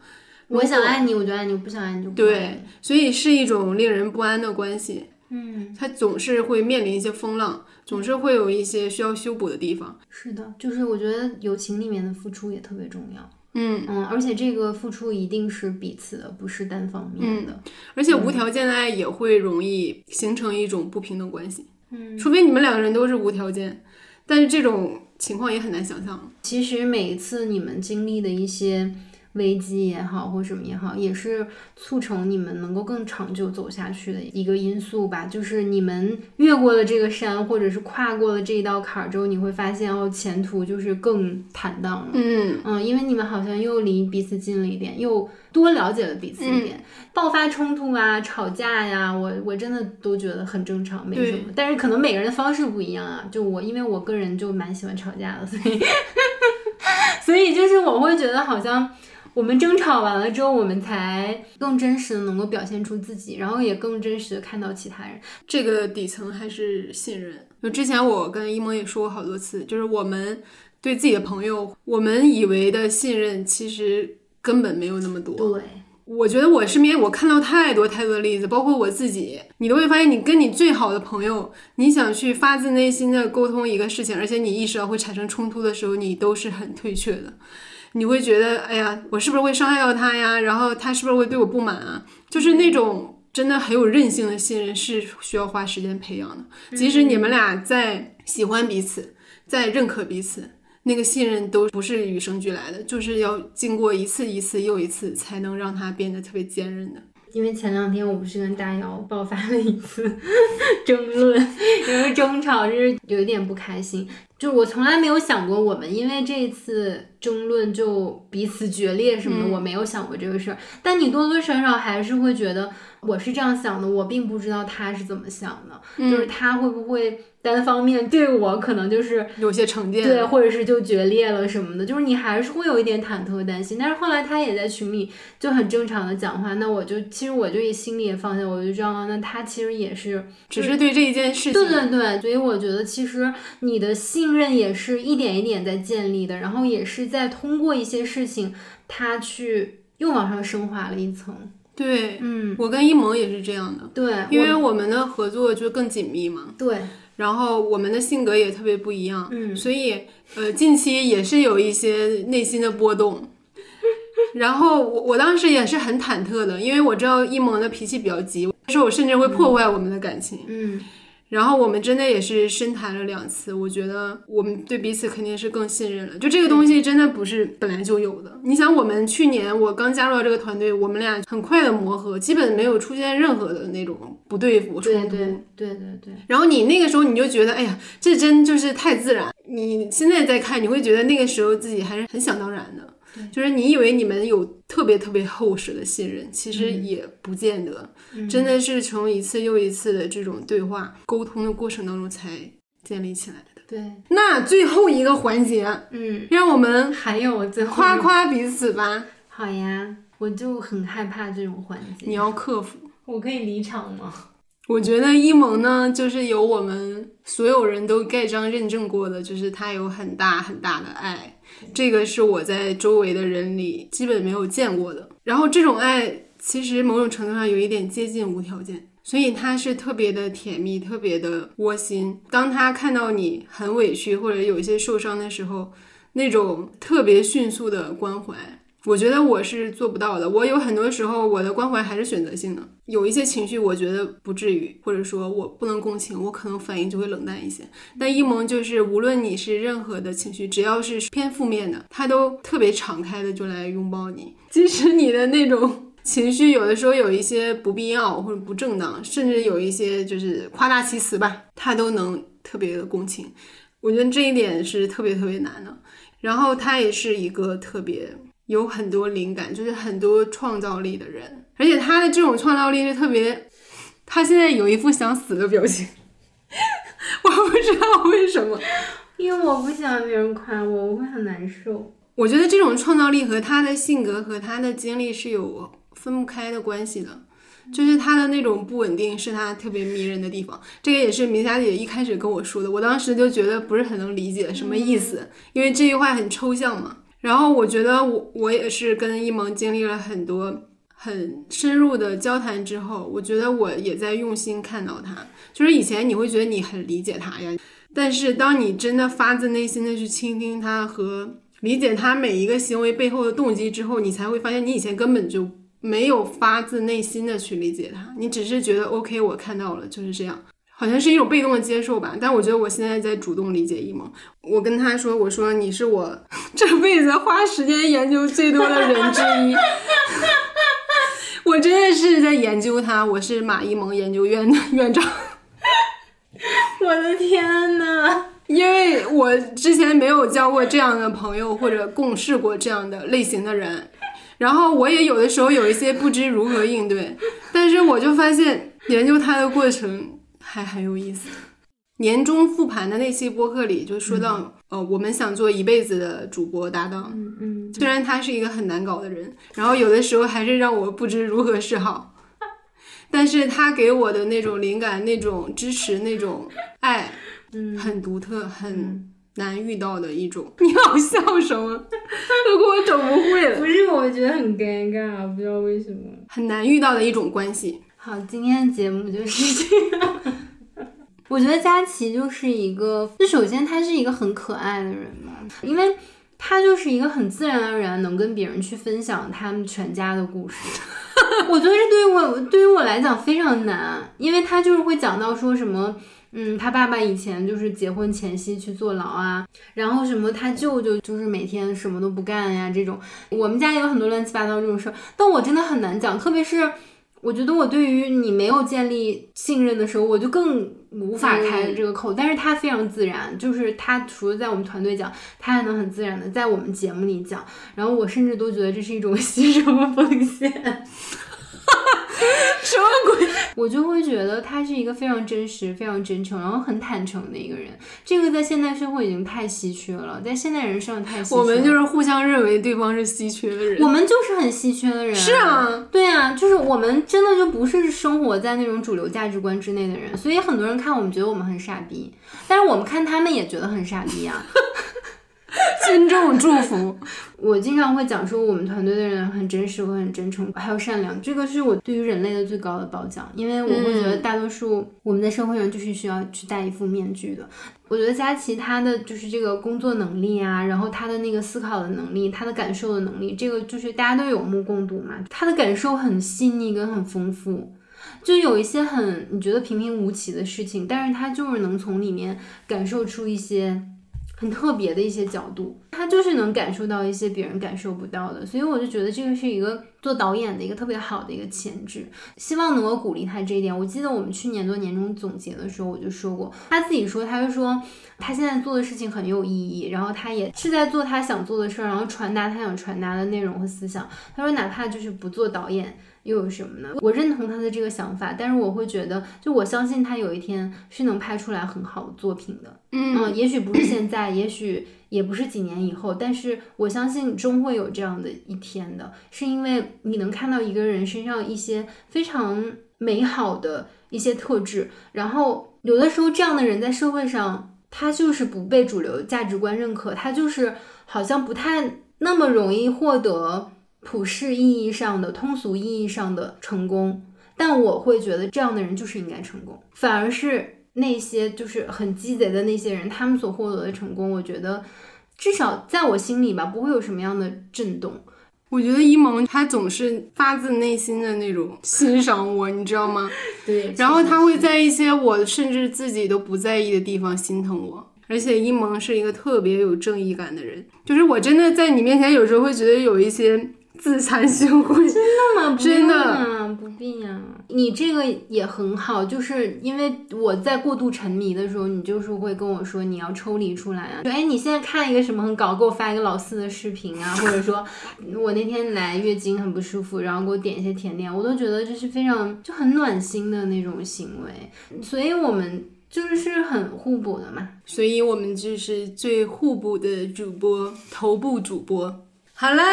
我想爱你，我就爱你；我不想爱你就不爱对，所以是一种令人不安的关系。嗯，它总是会面临一些风浪，总是会有一些需要修补的地方。是的，就是我觉得友情里面的付出也特别重要。嗯嗯，而且这个付出一定是彼此的，不是单方面的。而且无条件的爱也会容易形成一种不平等关系。嗯，除非你们两个人都是无条件，但是这种情况也很难想象。其实每一次你们经历的一些危机也好，或什么也好，也是促成你们能够更长久走下去的一个因素吧。就是你们越过了这个山，或者是跨过了这一道坎儿之后，你会发现哦，前途就是更坦荡了。嗯，嗯，因为你们好像又离彼此近了一点，又多了解了彼此一点。爆发冲突啊，吵架呀，我我真的都觉得很正常，没什么。但是可能每个人的方式不一样啊。就我，因为我个人就蛮喜欢吵架的，所以 所以就是我会觉得好像。我们争吵完了之后，我们才更真实的能够表现出自己，然后也更真实的看到其他人。这个底层还是信任。就之前我跟一萌也说过好多次，就是我们对自己的朋友，我们以为的信任，其实根本没有那么多。对，我觉得我身边我看到太多太多的例子，包括我自己，你都会发现，你跟你最好的朋友，你想去发自内心的沟通一个事情，而且你意识到会产生冲突的时候，你都是很退却的。你会觉得，哎呀，我是不是会伤害到他呀？然后他是不是会对我不满啊？就是那种真的很有韧性的信任，是需要花时间培养的。即使你们俩在喜欢彼此，在认可彼此，那个信任都不是与生俱来的，就是要经过一次一次又一次，才能让它变得特别坚韧的。因为前两天我不是跟大姚爆发了一次 争论，因为争吵就是有一点不开心。就是我从来没有想过我们因为这次争论就彼此决裂什么的，我没有想过这个事儿。但你多多少少还是会觉得我是这样想的，我并不知道他是怎么想的，就是他会不会单方面对我可能就是有些成见，对，或者是就决裂了什么的，就是你还是会有一点忐忑担心。但是后来他也在群里就很正常的讲话，那我就其实我就心里也放下，我就知道那他其实也是只是对这一件事情，对对对，所以我觉得其实你的信任也是一点一点在建立的，然后也是在通过一些事情，他去又往上升华了一层。对，嗯，我跟一萌也是这样的，对，因为我们的合作就更紧密嘛，对，然后我们的性格也特别不一样，嗯，所以呃，近期也是有一些内心的波动。然后我我当时也是很忐忑的，因为我知道一萌的脾气比较急，说我甚至会破坏我们的感情。嗯，然后我们真的也是深谈了两次，我觉得我们对彼此肯定是更信任了。就这个东西真的不是本来就有的。你想，我们去年我刚加入到这个团队，我们俩很快的磨合，基本没有出现任何的那种不对付冲突。对对对对对。然后你那个时候你就觉得，哎呀，这真就是太自然。你现在再看，你会觉得那个时候自己还是很想当然的。就是你以为你们有特别特别厚实的信任，其实也不见得，真的是从一次又一次的这种对话沟通的过程当中才建立起来的。对，那最后一个环节，嗯，让我们还有最后夸夸彼此吧。好呀，我就很害怕这种环节。你要克服。我可以离场吗？我觉得一萌呢，就是有我们所有人都盖章认证过的，就是他有很大很大的爱，这个是我在周围的人里基本没有见过的。然后这种爱其实某种程度上有一点接近无条件，所以他是特别的甜蜜，特别的窝心。当他看到你很委屈或者有一些受伤的时候，那种特别迅速的关怀。我觉得我是做不到的。我有很多时候，我的关怀还是选择性的。有一些情绪，我觉得不至于，或者说我不能共情，我可能反应就会冷淡一些。但一萌就是，无论你是任何的情绪，只要是偏负面的，他都特别敞开的就来拥抱你。即使你的那种 情绪有的时候有一些不必要或者不正当，甚至有一些就是夸大其词吧，他都能特别的共情。我觉得这一点是特别特别难的。然后他也是一个特别。有很多灵感，就是很多创造力的人，而且他的这种创造力是特别。他现在有一副想死的表情，我不知道为什么，因为我不喜欢别人夸我，我会很难受。我觉得这种创造力和他的性格和他的经历是有分不开的关系的。就是他的那种不稳定是他特别迷人的地方。这个也是明霞姐一开始跟我说的，我当时就觉得不是很能理解什么意思，因为这句话很抽象嘛。然后我觉得我我也是跟一萌经历了很多很深入的交谈之后，我觉得我也在用心看到他。就是以前你会觉得你很理解他呀，但是当你真的发自内心的去倾听他和理解他每一个行为背后的动机之后，你才会发现你以前根本就没有发自内心的去理解他，你只是觉得 OK，我看到了就是这样。好像是一种被动的接受吧，但我觉得我现在在主动理解一萌。我跟他说：“我说你是我 这辈子花时间研究最多的人之一。我真的是在研究他，我是马一萌研究院的院长。我的天呐！因为我之前没有交过这样的朋友，或者共事过这样的类型的人，然后我也有的时候有一些不知如何应对，但是我就发现研究他的过程。”还 很有意思。年终复盘的那期播客里就说到，呃，我们想做一辈子的主播搭档。嗯嗯。虽然他是一个很难搞的人，然后有的时候还是让我不知如何是好，但是他给我的那种灵感、那种支持、那种爱，嗯，很独特，很难遇到的一种。你好笑什么？都给我整不会了。不是，我觉得很尴尬，不知道为什么。很难遇到的一种关系。好，今天的节目就是这样。我觉得佳琪就是一个，就首先他是一个很可爱的人嘛，因为他就是一个很自然而然能跟别人去分享他们全家的故事。我觉得这对于我对于我来讲非常难，因为他就是会讲到说什么，嗯，他爸爸以前就是结婚前夕去坐牢啊，然后什么他舅舅就是每天什么都不干呀，这种我们家也有很多乱七八糟这种事儿，但我真的很难讲，特别是。我觉得我对于你没有建立信任的时候，我就更无法开这个口。但是他非常自然，就是他除了在我们团队讲，他还能很自然的在我们节目里讲。然后我甚至都觉得这是一种牺牲和奉献。什么鬼？我就会觉得他是一个非常真实、非常真诚，然后很坦诚的一个人。这个在现代社会已经太稀缺了，在现代人身上太稀缺。我们就是互相认为对方是稀缺的人，我们就是很稀缺的人。是啊，对啊，就是我们真的就不是生活在那种主流价值观之内的人，所以很多人看我们觉得我们很傻逼，但是我们看他们也觉得很傻逼啊。尊重祝福，我经常会讲说，我们团队的人很真实，会很真诚，还有善良，这个是我对于人类的最高的褒奖。因为我会觉得大多数我们在社会上就是需要去戴一副面具的。我觉得佳琪她的就是这个工作能力啊，然后她的那个思考的能力，她的感受的能力，这个就是大家都有目共睹嘛。她的感受很细腻跟很丰富，就有一些很你觉得平平无奇的事情，但是她就是能从里面感受出一些。很特别的一些角度，他就是能感受到一些别人感受不到的，所以我就觉得这个是一个做导演的一个特别好的一个潜质，希望能够鼓励他这一点。我记得我们去年做年终总结的时候，我就说过，他自己说，他就说他现在做的事情很有意义，然后他也是在做他想做的事儿，然后传达他想传达的内容和思想。他说，哪怕就是不做导演。又有什么呢？我认同他的这个想法，但是我会觉得，就我相信他有一天是能拍出来很好的作品的。嗯，也许不是现在，也许也不是几年以后，但是我相信终会有这样的一天的，是因为你能看到一个人身上一些非常美好的一些特质，然后有的时候这样的人在社会上，他就是不被主流价值观认可，他就是好像不太那么容易获得。普世意义上的、通俗意义上的成功，但我会觉得这样的人就是应该成功，反而是那些就是很鸡贼的那些人，他们所获得的成功，我觉得至少在我心里吧，不会有什么样的震动。我觉得一萌他总是发自内心的那种欣赏我，你知道吗？对。然后他会在一些我甚至自己都不在意的地方心疼我，而且一萌是一个特别有正义感的人，就是我真的在你面前有时候会觉得有一些。自惭形秽，真的吗？真的不必呀。你这个也很好，就是因为我在过度沉迷的时候，你就是会跟我说你要抽离出来啊。哎，你现在看一个什么很搞，给我发一个老四的视频啊，或者说我那天来月经很不舒服，然后给我点一些甜点，我都觉得这是非常就很暖心的那种行为。所以我们就是很互补的嘛。所以我们就是最互补的主播，头部主播。好啦。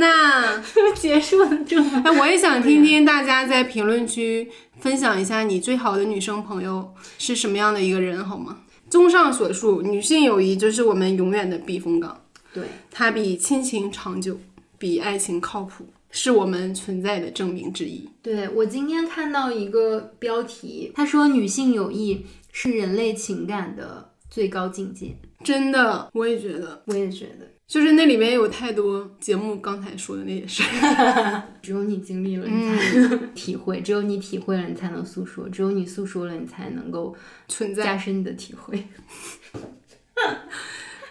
那 结束了这么，哎，我也想听听大家在评论区分享一下你最好的女生朋友是什么样的一个人，好吗？综上所述，女性友谊就是我们永远的避风港，对，它比亲情长久，比爱情靠谱，是我们存在的证明之一。对我今天看到一个标题，他说女性友谊是人类情感的最高境界，真的，我也觉得，我也觉得，就是那里面有太多节目刚才说的那些事，只有你经历了，你才能体会；只有你体会了，你才能诉说；只有你诉说了，你才能够存在。加深你的体会。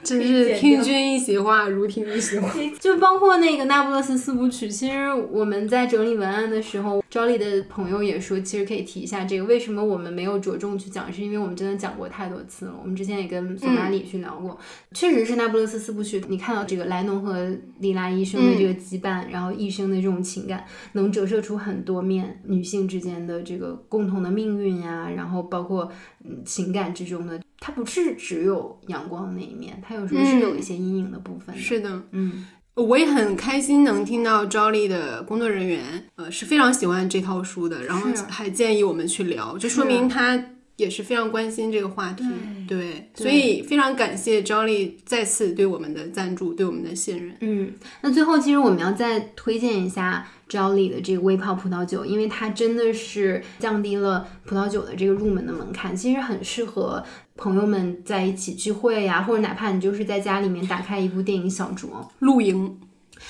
真是听君一席话，如听一席话。就包括那个《那不勒斯四部曲》，其实我们在整理文案的时候，赵丽的朋友也说，其实可以提一下这个。为什么我们没有着重去讲？是因为我们真的讲过太多次了。我们之前也跟索马里去聊过，确实是《那不勒斯四部曲》。你看到这个莱农和莉拉医生的这个羁绊，然后一生的这种情感，能折射出很多面女性之间的这个共同的命运呀，然后包括嗯情感之中的。它不是只有阳光的那一面，它有时候是有一些阴影的部分。是的，嗯，我也很开心能听到赵丽的工作人员，呃，是非常喜欢这套书的，然后还建议我们去聊，就说明他也是非常关心这个话题。对，所以非常感谢赵丽再次对我们的赞助，对我们的信任。嗯，那最后其实我们要再推荐一下。Jolly 的这个微泡葡萄酒，因为它真的是降低了葡萄酒的这个入门的门槛，其实很适合朋友们在一起聚会呀，或者哪怕你就是在家里面打开一部电影小酌露营。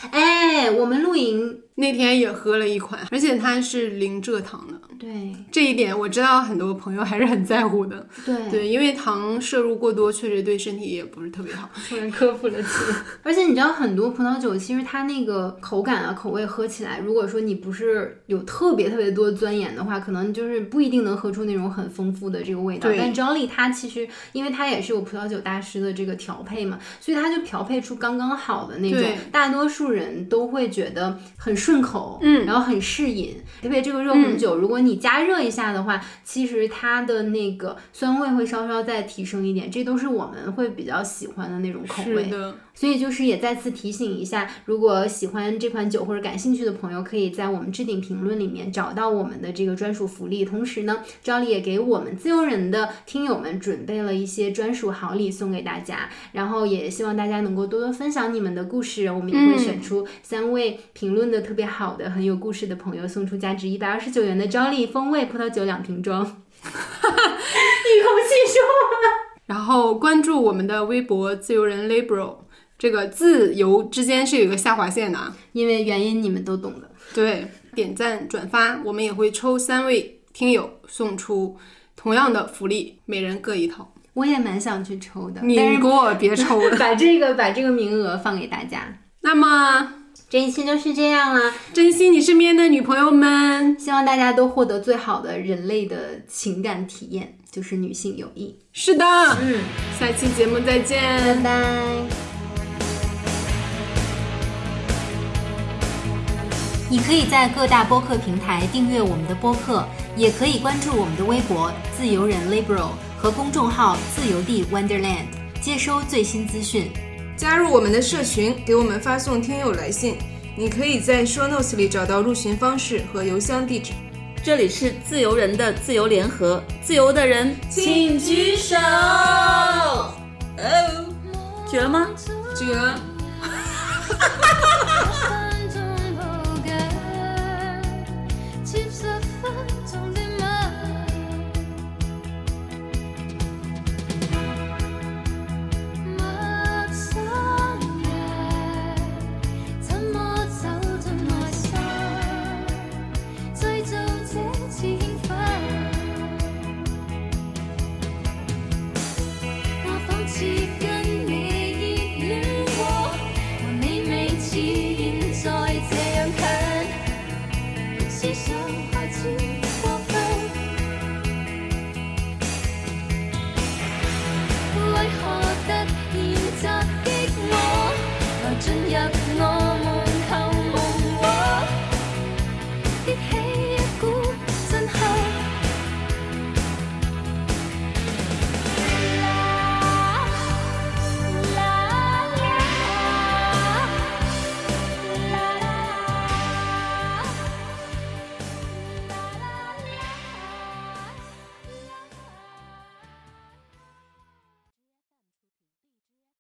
哎，我们露营那天也喝了一款，而且它是零蔗糖的。对这一点，我知道很多朋友还是很在乎的。对对，因为糖摄入过多，确实对身体也不是特别好。突然科普了。而且你知道，很多葡萄酒其实它那个口感啊、口味喝起来，如果说你不是有特别特别多钻研的话，可能就是不一定能喝出那种很丰富的这个味道。但 Jolly 它其实，因为它也是有葡萄酒大师的这个调配嘛，所以它就调配出刚刚好的那种，大多数人都会觉得很顺口，嗯，然后很适饮。特别这个热红酒，如果你加热一下的话，其实它的那个酸味会稍稍再提升一点，这都是我们会比较喜欢的那种口味。所以就是也再次提醒一下，如果喜欢这款酒或者感兴趣的朋友，可以在我们置顶评论里面找到我们的这个专属福利。同时呢，赵丽也给我们自由人的听友们准备了一些专属好礼送给大家。然后也希望大家能够多多分享你们的故事，我们也会选出三位评论的特别好的、很有故事的朋友，送出价值一百二十九元的赵丽风味葡萄酒两瓶装。一口气说完。然后关注我们的微博“自由人 Libro”。这个自由之间是有一个下划线的啊，因为原因你们都懂的。对，点赞转发，我们也会抽三位听友送出同样的福利，每人各一套。我也蛮想去抽的，你给我别抽了，把这个把这个名额放给大家。那么这一期就是这样啦，珍惜你身边的女朋友们，希望大家都获得最好的人类的情感体验，就是女性友谊。是的，嗯，下期节目再见，拜拜。你可以在各大播客平台订阅我们的播客，也可以关注我们的微博“自由人 Liberal” 和公众号“自由地 Wonderland”，接收最新资讯。加入我们的社群，给我们发送听友来信。你可以在 Show Notes 里找到入群方式和邮箱地址。这里是自由人的自由联合，自由的人请举手。哦，举了吗？举了。so